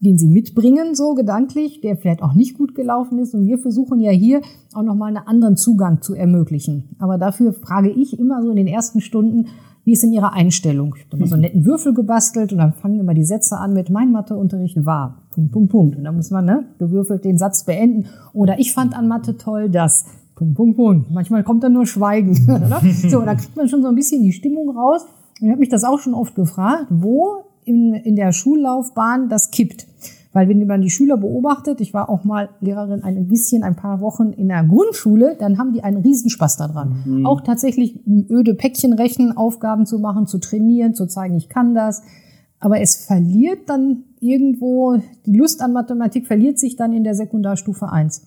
den sie mitbringen, so gedanklich, der vielleicht auch nicht gut gelaufen ist. Und wir versuchen ja hier auch nochmal einen anderen Zugang zu ermöglichen. Aber dafür frage ich immer so in den ersten Stunden, wie ist denn Ihre Einstellung? Ich habe mal so einen netten Würfel gebastelt und dann fangen immer die Sätze an mit mein Matheunterricht war. Punkt, Punkt, Punkt. Und dann muss man ne, gewürfelt den Satz beenden. Oder ich fand an Mathe toll das. Punkt, Punkt, Punkt. Manchmal kommt dann nur Schweigen. Oder? So, da kriegt man schon so ein bisschen die Stimmung raus. Und ich habe mich das auch schon oft gefragt, wo in, in der Schullaufbahn das kippt. Weil wenn man die Schüler beobachtet, ich war auch mal Lehrerin ein bisschen, ein paar Wochen in der Grundschule, dann haben die einen Riesenspaß daran. Mhm. Auch tatsächlich öde Päckchen rechnen, Aufgaben zu machen, zu trainieren, zu zeigen, ich kann das. Aber es verliert dann irgendwo, die Lust an Mathematik verliert sich dann in der Sekundarstufe 1.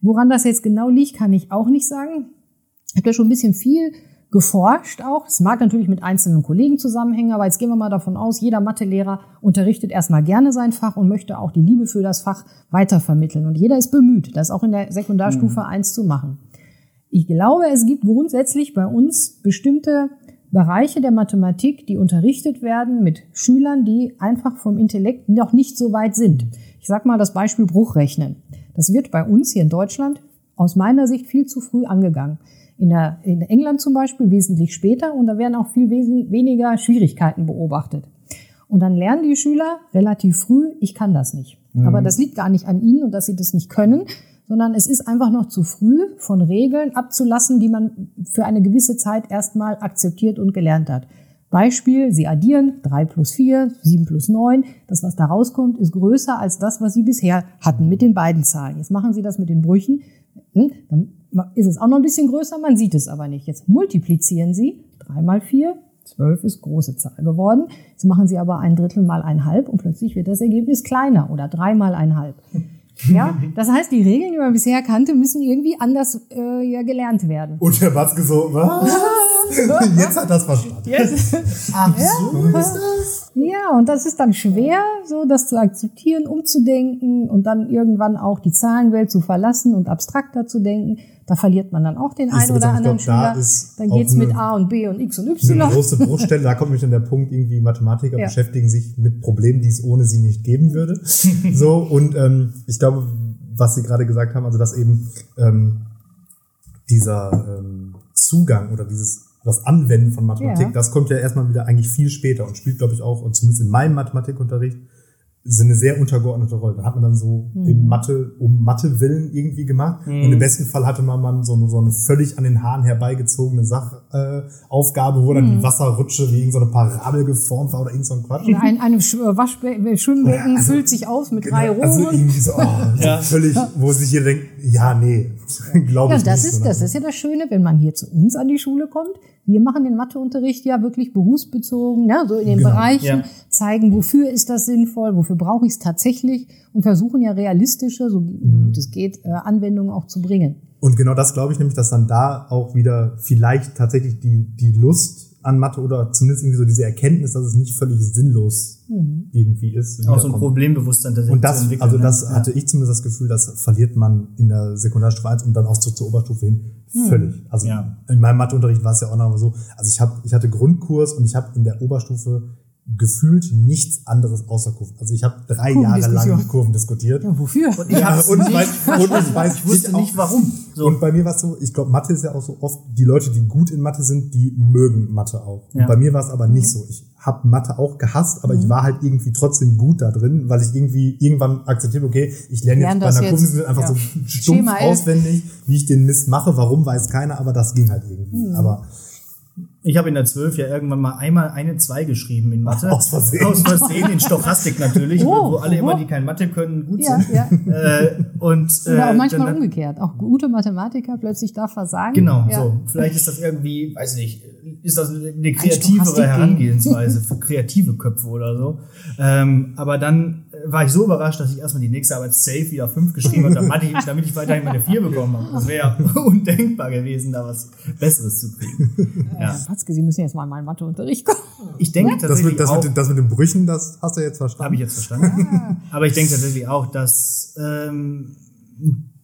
Woran das jetzt genau liegt, kann ich auch nicht sagen. Ich habe da schon ein bisschen viel geforscht auch. Es mag natürlich mit einzelnen Kollegen zusammenhängen, aber jetzt gehen wir mal davon aus, jeder Mathelehrer unterrichtet erstmal gerne sein Fach und möchte auch die Liebe für das Fach weitervermitteln. Und jeder ist bemüht, das auch in der Sekundarstufe 1 zu machen. Ich glaube, es gibt grundsätzlich bei uns bestimmte Bereiche der Mathematik, die unterrichtet werden mit Schülern, die einfach vom Intellekt noch nicht so weit sind. Ich sage mal das Beispiel Bruchrechnen. Das wird bei uns hier in Deutschland aus meiner Sicht viel zu früh angegangen. In, der, in England zum Beispiel wesentlich später und da werden auch viel weniger Schwierigkeiten beobachtet. Und dann lernen die Schüler relativ früh, ich kann das nicht. Aber das liegt gar nicht an ihnen und dass sie das nicht können, sondern es ist einfach noch zu früh von Regeln abzulassen, die man für eine gewisse Zeit erstmal akzeptiert und gelernt hat. Beispiel, Sie addieren 3 plus 4, 7 plus 9. Das, was da rauskommt, ist größer als das, was Sie bisher hatten mit den beiden Zahlen. Jetzt machen Sie das mit den Brüchen. Hm, Dann ist es auch noch ein bisschen größer, man sieht es aber nicht. Jetzt multiplizieren Sie 3 mal 4, 12 ist große Zahl geworden. Jetzt machen Sie aber ein Drittel mal ein halb und plötzlich wird das Ergebnis kleiner oder 3 mal ein halb. Ja, das heißt, die Regeln, die man bisher kannte, müssen irgendwie anders äh, ja, gelernt werden. Und der Batzke so, was? Jetzt hat das verstanden. Jetzt. Ach so ist das. Ja, und das ist dann schwer, so das zu akzeptieren, umzudenken und dann irgendwann auch die Zahlenwelt zu verlassen und abstrakter zu denken. Da verliert man dann auch den Ich einen oder glaub, anderen da Schüler. ist Dann geht's mit eine- A und B und X und Eine Y. große Bruchstelle, da kommt nämlich dann der Punkt, irgendwie Mathematiker Ja. beschäftigen sich mit Problemen, die es ohne sie nicht geben würde. so, und ähm, ich glaube, was Sie gerade gesagt haben, also dass eben ähm, dieser ähm, Zugang oder dieses das Anwenden von Mathematik, Ja. das kommt ja erstmal wieder eigentlich viel später und spielt, glaube ich, auch, und zumindest in meinem Mathematikunterricht, sind eine sehr untergeordnete Rolle. Da hat man dann so Mhm. in Mathe, um Mathe willen irgendwie gemacht. Mhm. Und im besten Fall hatte man, man so, eine, so eine völlig an den Haaren herbeigezogene Sachaufgabe, äh, Aufgabe, wo dann Mhm. die Wasserrutsche wie irgendeine so eine Parabel geformt war oder irgend so ein Quatsch. Ein, ein Sch- Waschbe Schwimmbecken füllt sich aus mit drei Genau, also Rohren. irgendwie so, oh, Ja. so völlig, wo sich jeder denkt, ja, nee, glaube Ja, ich das nicht. ist, so das ist ja das Schöne, wenn man hier zu uns an die Schule kommt. Wir machen den Matheunterricht ja wirklich berufsbezogen, ne? so in den Genau. Bereichen, Ja. zeigen, wofür ist das sinnvoll, wofür brauche ich es tatsächlich und versuchen ja realistische, so Mhm. gut es geht, äh, Anwendungen auch zu bringen. Und genau das glaube ich nämlich, dass dann da auch wieder vielleicht tatsächlich die, die Lust an Mathe oder zumindest irgendwie so diese Erkenntnis, dass es nicht völlig sinnlos Mhm. irgendwie ist. Auch so ein. Problembewusstsein tatsächlich Und das, also ne? das Ja. hatte ich zumindest das Gefühl, das verliert man in der Sekundarstufe 1 und dann auch so zur Oberstufe hin völlig. Also Ja. in meinem Matheunterricht war es ja auch noch so, also ich habe ich hatte Grundkurs und ich habe in der Oberstufe gefühlt nichts anderes außer Kurven. Also ich habe drei Jahre lang Kurven diskutiert. Ja, wofür? Ich Ja, und ich weiß, und ich weiß Ich wusste nicht warum. So. Und bei mir war es so, ich glaube, Mathe ist ja auch so oft, die Leute, die gut in Mathe sind, die mögen Mathe auch. Ja. Und bei mir war es aber nicht so. Ich habe Mathe auch gehasst, aber ich war halt irgendwie trotzdem gut da drin, weil ich irgendwie irgendwann akzeptiert, okay, ich lerne jetzt Lern bei das einer jetzt. Kurve einfach Ja. so stumpf Schema auswendig, wie ich den Mist mache, warum weiß keiner, aber das ging halt irgendwie. Aber Ich habe in der 12 ja irgendwann mal einmal eine 2 geschrieben in Mathe. Aus Versehen. Aus Versehen, in Stochastik natürlich, Oh, wo alle oh. immer, die kein Mathe können, gut Ja, sind. ja. Äh, und, Oder auch äh, manchmal dann- umgekehrt. Auch gute Mathematiker plötzlich da versagen. Genau, ja. so. Vielleicht ist das irgendwie, weiß ich nicht, ist das eine kreativere Herangehensweise für kreative Köpfe oder so. Ähm, aber dann äh, war ich so überrascht, dass ich erstmal die nächste Arbeit safe wieder fünf geschrieben habe, damit ich, damit ich weiterhin meine vier bekommen habe. Das wäre ja undenkbar gewesen, da was Besseres zu kriegen. Ja. Ja. Patzke, Sie müssen jetzt mal in meinen Matheunterricht kommen. Ich denke das tatsächlich mit, das, auch, mit, das mit den Brüchen, das hast du jetzt verstanden. Habe ich jetzt verstanden. Aber ich denke tatsächlich auch, dass ähm,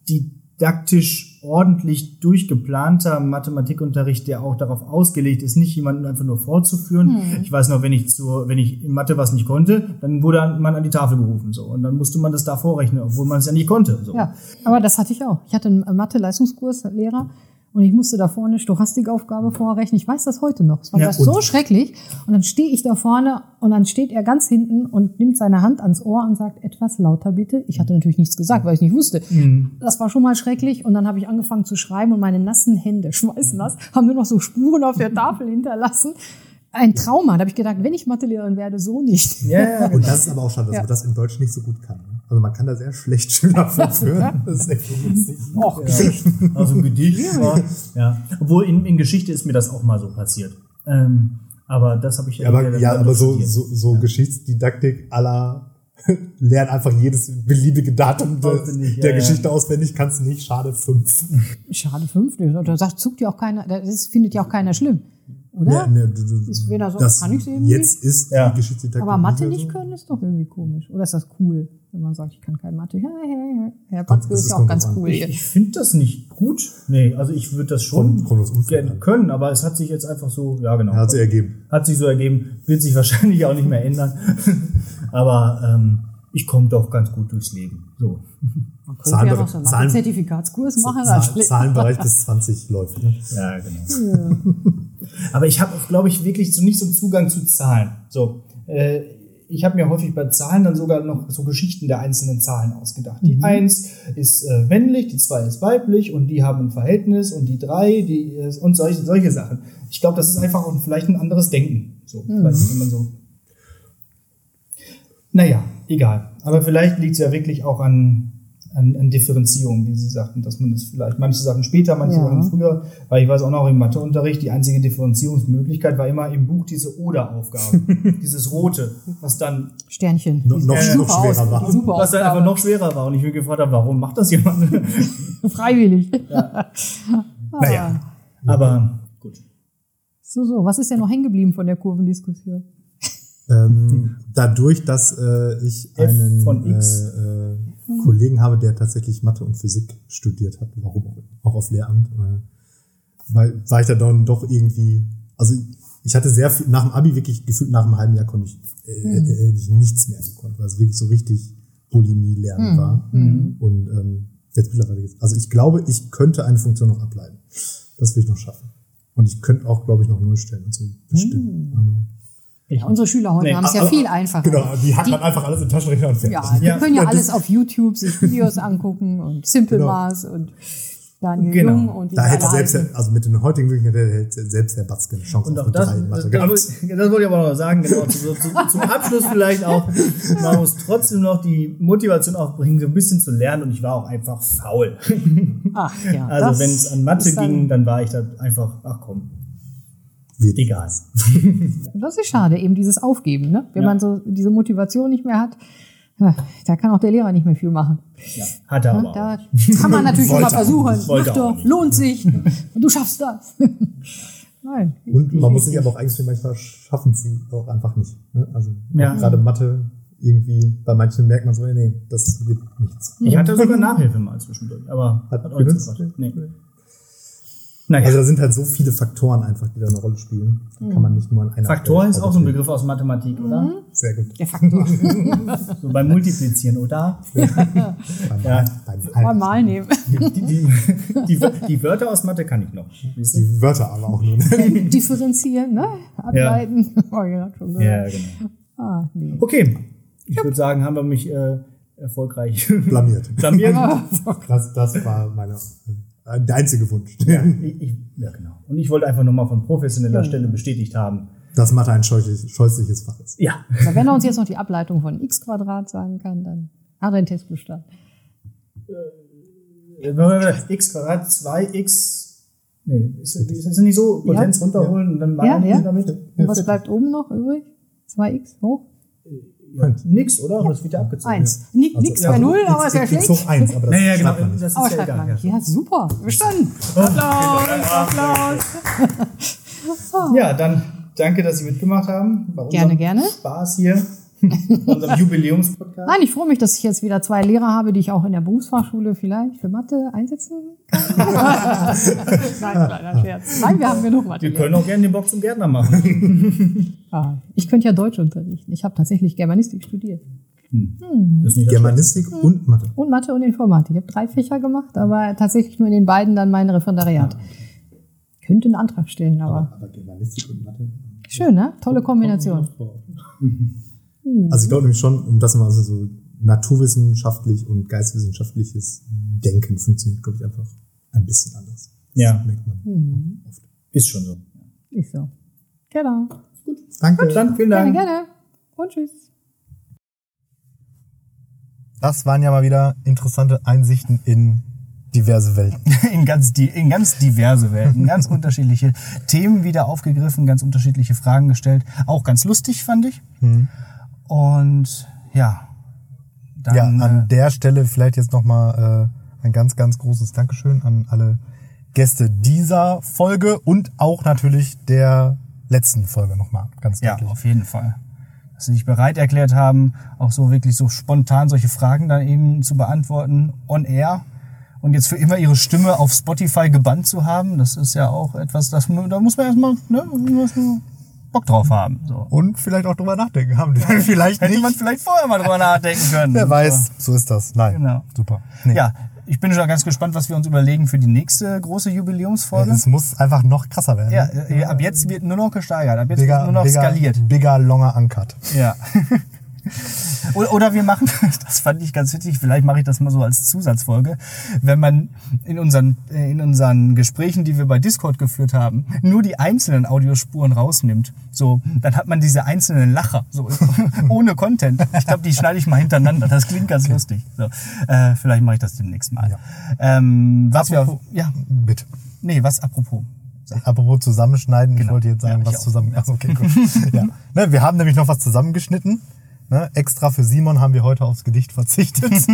didaktisch ordentlich durchgeplanter Mathematikunterricht, der auch darauf ausgelegt ist, nicht jemanden einfach nur vorzuführen. Hm. Ich weiß noch, wenn ich zu, wenn ich in Mathe was nicht konnte, dann wurde man an die Tafel gerufen so und dann musste man das da vorrechnen, obwohl man es ja nicht konnte. So. Ja, aber das hatte ich auch. Ich hatte einen Mathe-Leistungskurslehrer und ich musste da vorne eine Stochastikaufgabe vorrechnen. Ich weiß das heute noch. Es war Ja, so schrecklich. Und dann stehe ich da vorne und dann steht er ganz hinten und nimmt seine Hand ans Ohr und sagt, etwas lauter bitte. Ich hatte natürlich nichts gesagt, weil ich nicht wusste. Mhm. Das war schon mal schrecklich. Und dann habe ich angefangen zu schreiben und meine nassen Hände, schweißnass, haben nur noch so Spuren auf der Tafel hinterlassen. Ein Trauma. Da habe ich gedacht, wenn ich Mathelehrerin werde, so nicht. Ja, ja, Und das ist aber auch schade, dass Ja. man das in Deutsch nicht so gut kann. ne? Also man kann da sehr schlecht Schüler vorführen. Das ist echt ungünstig. Och, Ja, also ein Gedicht. Ja. ja. Obwohl in, in Geschichte ist mir das auch mal so passiert. Ähm, aber das habe ich Ja, aber, ja, aber so, so, so Geschichtsdidaktik aller lernen einfach jedes beliebige Datum der, Auswendig, ja, der ja. Geschichte auswendig, kannst du nicht, schade fünf. schade fünf. Da sagt, zuckt ja auch keiner, das findet ja auch keiner schlimm. Oder? Nee, du, du, Ist weder so, das kann ich's eben jetzt ist Ja. die Geschichtsdidaktik Aber Mathe nicht so. können ist doch irgendwie komisch. Oder ist das cool, wenn man sagt, ich kann kein Mathe? Ja, ja, ja. Herr Batzke es ist ja auch ganz cool Ich, hier. ich finde das nicht gut. Nee, also ich würde das schon gerne können, aber es hat sich jetzt einfach so, ja genau. Hat sich ergeben. Hat sich so ergeben, wird sich wahrscheinlich auch nicht mehr ändern. aber ähm, ich komme doch ganz gut durchs Leben. So. Man könnte ja noch so einen Zahlen- Zertifikatskurs machen. Zahl, als Lehrer. Zahlenbereich bis 20 läuft. Ne? Ja, genau. Aber ich habe, glaube ich, wirklich so nicht so einen Zugang zu Zahlen. So, äh, ich habe mir häufig bei Zahlen dann sogar noch so Geschichten der einzelnen Zahlen ausgedacht. Die eins ist äh, männlich, die zwei ist weiblich und die haben ein Verhältnis und die drei, die ist, und solche, solche Sachen. Ich glaube, das ist einfach auch vielleicht ein anderes Denken. So, vielleicht, wenn man so. Naja, egal. Aber vielleicht liegt es ja wirklich auch an, an, an Differenzierung, wie Sie sagten, dass man das vielleicht manche Sachen später, manche Ja. Sachen früher, weil ich weiß auch noch im Matheunterricht, die einzige Differenzierungsmöglichkeit war immer im Buch diese Oder-Aufgabe, dieses Rote, was dann, Sternchen. No- noch- Die noch schwerer war. Super was dann einfach noch schwerer war und ich mir gefragt habe, warum macht das jemand? Freiwillig. naja, aber gut. So, so. Was ist denn noch hängen geblieben von der Kurvendiskussion? Ähm, dadurch, dass äh, ich F einen von X. Äh, äh, Kollegen habe, der tatsächlich Mathe und Physik studiert hat, warum auch, auf Lehramt, äh, weil, war ich da dann doch irgendwie, also ich hatte sehr viel, nach dem Abi wirklich gefühlt nach einem halben Jahr konnte ich, äh, Hm. hätte ich nichts mehr gekonnt, weil es wirklich so richtig Bulimie lernen Hm. war. Und ähm, jetzt mittlerweile, geht's. also ich glaube, ich könnte eine Funktion noch ableiten. Das will ich noch schaffen. Und ich könnte auch, glaube ich, noch Nullstellen und so bestimmen. Ja, unsere Schüler heute Nee, haben es ja aber- viel einfacher. Genau, die hacken dann einfach alles in den Taschenrechner und fertig. Ja, die Ja, können ja, ja, alles auf YouTube sich Videos angucken und Simple Genau. Maß und Daniel Genau. Jung und wie Da hätte selbst, der, also mit den heutigen Möglichkeiten hätte selbst der Batzke eine Chance Und auf das, drei das, das wollte ich aber noch sagen, genau, zu, zu, zum Abschluss vielleicht auch, man muss trotzdem noch die Motivation aufbringen, so ein bisschen zu lernen und ich war auch einfach faul. Ach ja, das Also wenn es an Mathe dann- ging, dann war ich da einfach, ach komm, Wird- egal. Das ist schade, eben dieses Aufgeben, ne? Wenn Ja. man so diese Motivation nicht mehr hat, ja, da kann auch der Lehrer nicht mehr viel machen. Ja, hat er aber auch. Da kann man natürlich immer auch versuchen, mach auch doch, lohnt sich, du schaffst das. Nein. Und richtig, man muss sich aber auch eingestehen, manchmal schaffen sie auch einfach nicht. Ne? Also Ja. auch gerade Mathe, irgendwie, bei manchen merkt man so, nee, das wird nichts. Ich hatte sogar Nachhilfe mal zwischendurch, aber Hat hat, auch nichts gebracht. Nee. Naja, Also da sind halt so viele Faktoren einfach, die da eine Rolle spielen. Da kann man nicht nur an einer Faktor ist auch so ein. Begriff aus Mathematik, oder? Sehr gut. Der Faktor. So beim Multiplizieren, oder? Beim, Ja. beim Mal Alten. mal nehmen. Die, die, die, die Wörter aus Mathe kann ich noch. Die Wörter aber auch nur. Differenzieren, ne? Ableiten. Oh, ja, schon Ja, genau. Ah, nee. Okay, ich würde sagen, haben wir mich äh, erfolgreich Blamiert. blamiert. Das, das war meine, der einzige Wunsch. Ja, ich, ja, genau. Und ich wollte einfach nochmal von professioneller Stelle bestätigt haben. Dass Mathe ein scheußlich, scheußliches Fach ist. Ja, Na, Wenn er uns jetzt noch die Ableitung von x Quadrat sagen kann, dann hat er den Test bestanden. Äh, x Quadrat 2x. Nee, ist, ist das nicht so? Potenz Ja. runterholen und dann mal Ja, ja. damit? Und was bleibt oben noch übrig? 2x hoch? Ja, nix, oder? Das wird ja abgezogen. 1. Ni Also, nix bei 0, aber ist ja X hoch schlecht. 1, aber das Naja, genau. man nicht. Das ist Aber ja schreibt egal. man Ja. nicht. Ja, super. Bestanden. Applaus. Applaus. Ja, dann danke, dass Sie mitgemacht haben. Bei Gerne, gerne. Spaß hier. Unserem Jubiläumspodcast. Nein, ich freue mich, dass ich jetzt wieder zwei Lehrer habe, die ich auch in der Berufsfachschule vielleicht für Mathe einsetzen kann. Nein, kleiner Scherz. Nein, wir haben genug Mathe. Wir können auch gerne den Bock zum Gärtner machen. Ah, ich könnte ja Deutsch unterrichten. Ich habe tatsächlich Germanistik studiert. Das ist nicht Germanistik und Mathe. Und Mathe und Informatik. Ich habe drei Fächer gemacht, aber tatsächlich nur in den beiden dann mein Referendariat. Könnte einen Antrag stellen, aber Aber Germanistik und Mathe. schön, ne? Tolle Kombination. Also ich glaube nämlich schon, um das mal also so naturwissenschaftlich und geistwissenschaftliches Denken funktioniert, glaube ich, einfach ein bisschen anders. Ja, Merkt man. Hm. ist schon so. Ist so. Genau. Danke. Dann vielen Gerne, Dank. gerne. Und tschüss. Das waren ja mal wieder interessante Einsichten in diverse Welten. in ganz, in ganz diverse Welten, ganz unterschiedliche Themen wieder aufgegriffen, ganz unterschiedliche Fragen gestellt. Auch ganz lustig, fand ich. Und ja, dann, ja, an äh, der Stelle vielleicht jetzt nochmal äh, ein ganz, ganz großes Dankeschön an alle Gäste dieser Folge und auch natürlich der letzten Folge nochmal. Ganz ja, deutlich. auf jeden Fall. Dass sie sich bereit erklärt haben, auch so wirklich so spontan solche Fragen dann eben zu beantworten, on air. Und jetzt für immer ihre Stimme auf Spotify gebannt zu haben, das ist ja auch etwas, das, da muss man erstmal ne, Bock drauf haben. So. Und vielleicht auch drüber nachdenken haben. vielleicht Hätte nicht. man vielleicht vorher mal drüber nachdenken können. Wer weiß, so ist das. Nein. Genau. Super. Nee. Ja, ich bin schon ganz gespannt, was wir uns überlegen für die nächste große Jubiläumsfolge. Es muss einfach noch krasser werden. Ja, ab jetzt wird nur noch gesteigert, ab jetzt Bigger, wird nur noch bigger, skaliert. Bigger, longer uncut. Ja. Oder, oder wir machen, das fand ich ganz witzig, vielleicht mache ich das mal so als Zusatzfolge, wenn man in unseren, äh, in unseren Gesprächen, die wir bei Discord geführt haben, nur die einzelnen Audiospuren rausnimmt. So, dann hat man diese einzelnen Lacher, so ohne Content. Ich glaube, die schneide ich mal hintereinander. Das klingt ganz lustig. So, äh, vielleicht mache ich das demnächst mal. Ähm, was wir, auf- ja, Bitte. nee, was apropos. Apropos zusammenschneiden, ich Genau. wollte jetzt sagen, Ja, ich was zusammen. Achso, okay, gut. ja. ne, wir haben nämlich noch was zusammengeschnitten. Ne, extra für Simon haben wir heute aufs Gedicht verzichtet.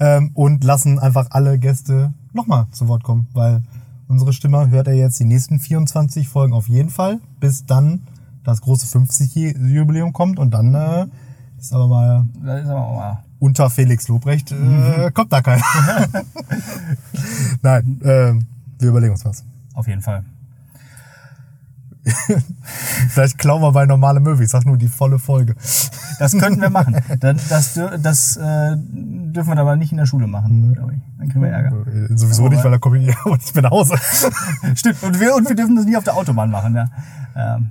ähm, und lassen einfach alle Gäste nochmal zu Wort kommen, weil unsere Stimme hört er jetzt die nächsten 24 Folgen auf jeden Fall, bis dann das große 50-Jubiläum kommt und dann äh, ist aber mal Das ist aber mal unter Felix Lobrecht äh, kommt da keiner. Nein, ähm, wir überlegen uns was. auf jeden Fall. Vielleicht klauen wir bei normale. Ich sag nur die volle Folge. Das könnten wir machen. Das, das, das äh, dürfen wir aber nicht in der Schule machen, glaube ich. Dann kriegen wir Ärger. Äh, Sowieso nicht, weil da komme ich aber nicht mehr nach Hause. Stimmt. Und wir, und wir dürfen das nicht auf der Autobahn machen. Ja, ähm,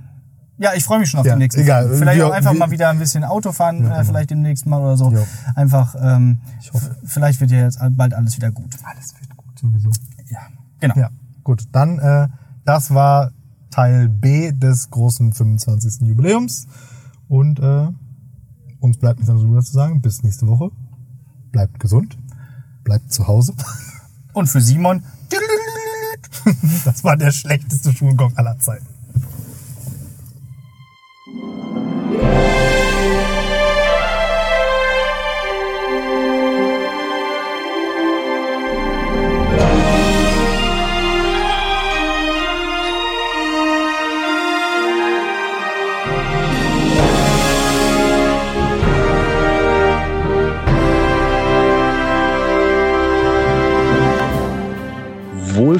ja ich freue mich schon auf Ja, die nächste. egal. Vielleicht auch einfach mal wieder ein bisschen Auto fahren, äh, vielleicht demnächst mal oder so. Ja. Einfach, ähm, hoffe. f- vielleicht wird ja jetzt bald alles wieder gut. Alles wird gut, sowieso. Ja, genau. Ja, gut. Dann, äh, das war Teil B des großen 25. Jubiläums. Und äh, uns bleibt nichts anderes zu sagen. Bis nächste Woche. Bleibt gesund. Bleibt zu Hause. Und für Simon, Das war der schlechteste Schulgong aller Zeiten.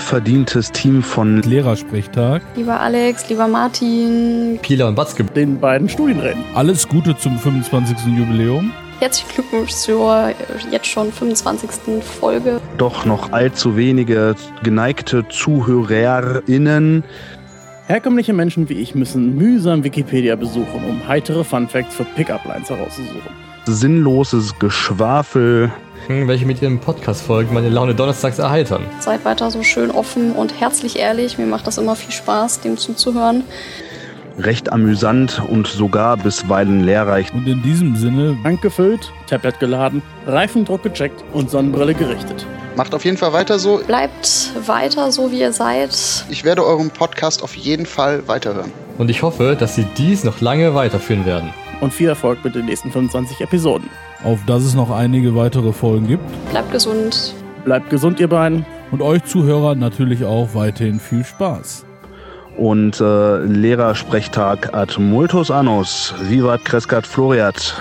Wohlverdientes Team von Lehrersprechtag. Lieber Alex, lieber Martin, Pila und Batzke. Den beiden Studienräten. Alles Gute zum 25. Jubiläum. herzlichen Glückwunsch zur äh, jetzt schon 25. Folge. doch noch allzu wenige geneigte ZuhörerInnen. Herkömmliche Menschen wie ich müssen mühsam Wikipedia besuchen, um heitere Funfacts für Pickup-Lines herauszusuchen. Sinnloses Geschwafel. Hm, welche mit ihren Podcast-Folgen meine Laune donnerstags erheitern. Seid weiter so schön offen und herzlich ehrlich. Mir macht das immer viel Spaß, dem zuzuhören. Recht amüsant und sogar bisweilen lehrreich. Und in diesem Sinne, Tank gefüllt, Tablet geladen, Reifendruck gecheckt und Sonnenbrille gerichtet. Macht auf jeden Fall weiter so. Bleibt weiter so, wie ihr seid. Ich werde euren Podcast auf jeden Fall weiterhören. Und ich hoffe, dass sie dies noch lange weiterführen werden. Und viel Erfolg mit den nächsten 25 Episoden. auf dass es noch einige weitere Folgen gibt. Bleibt gesund. Bleibt gesund, ihr beiden. Und euch Zuhörer natürlich auch weiterhin viel Spaß. und äh, Lehrersprechtag ad multos annos. Vivat crescat floriat.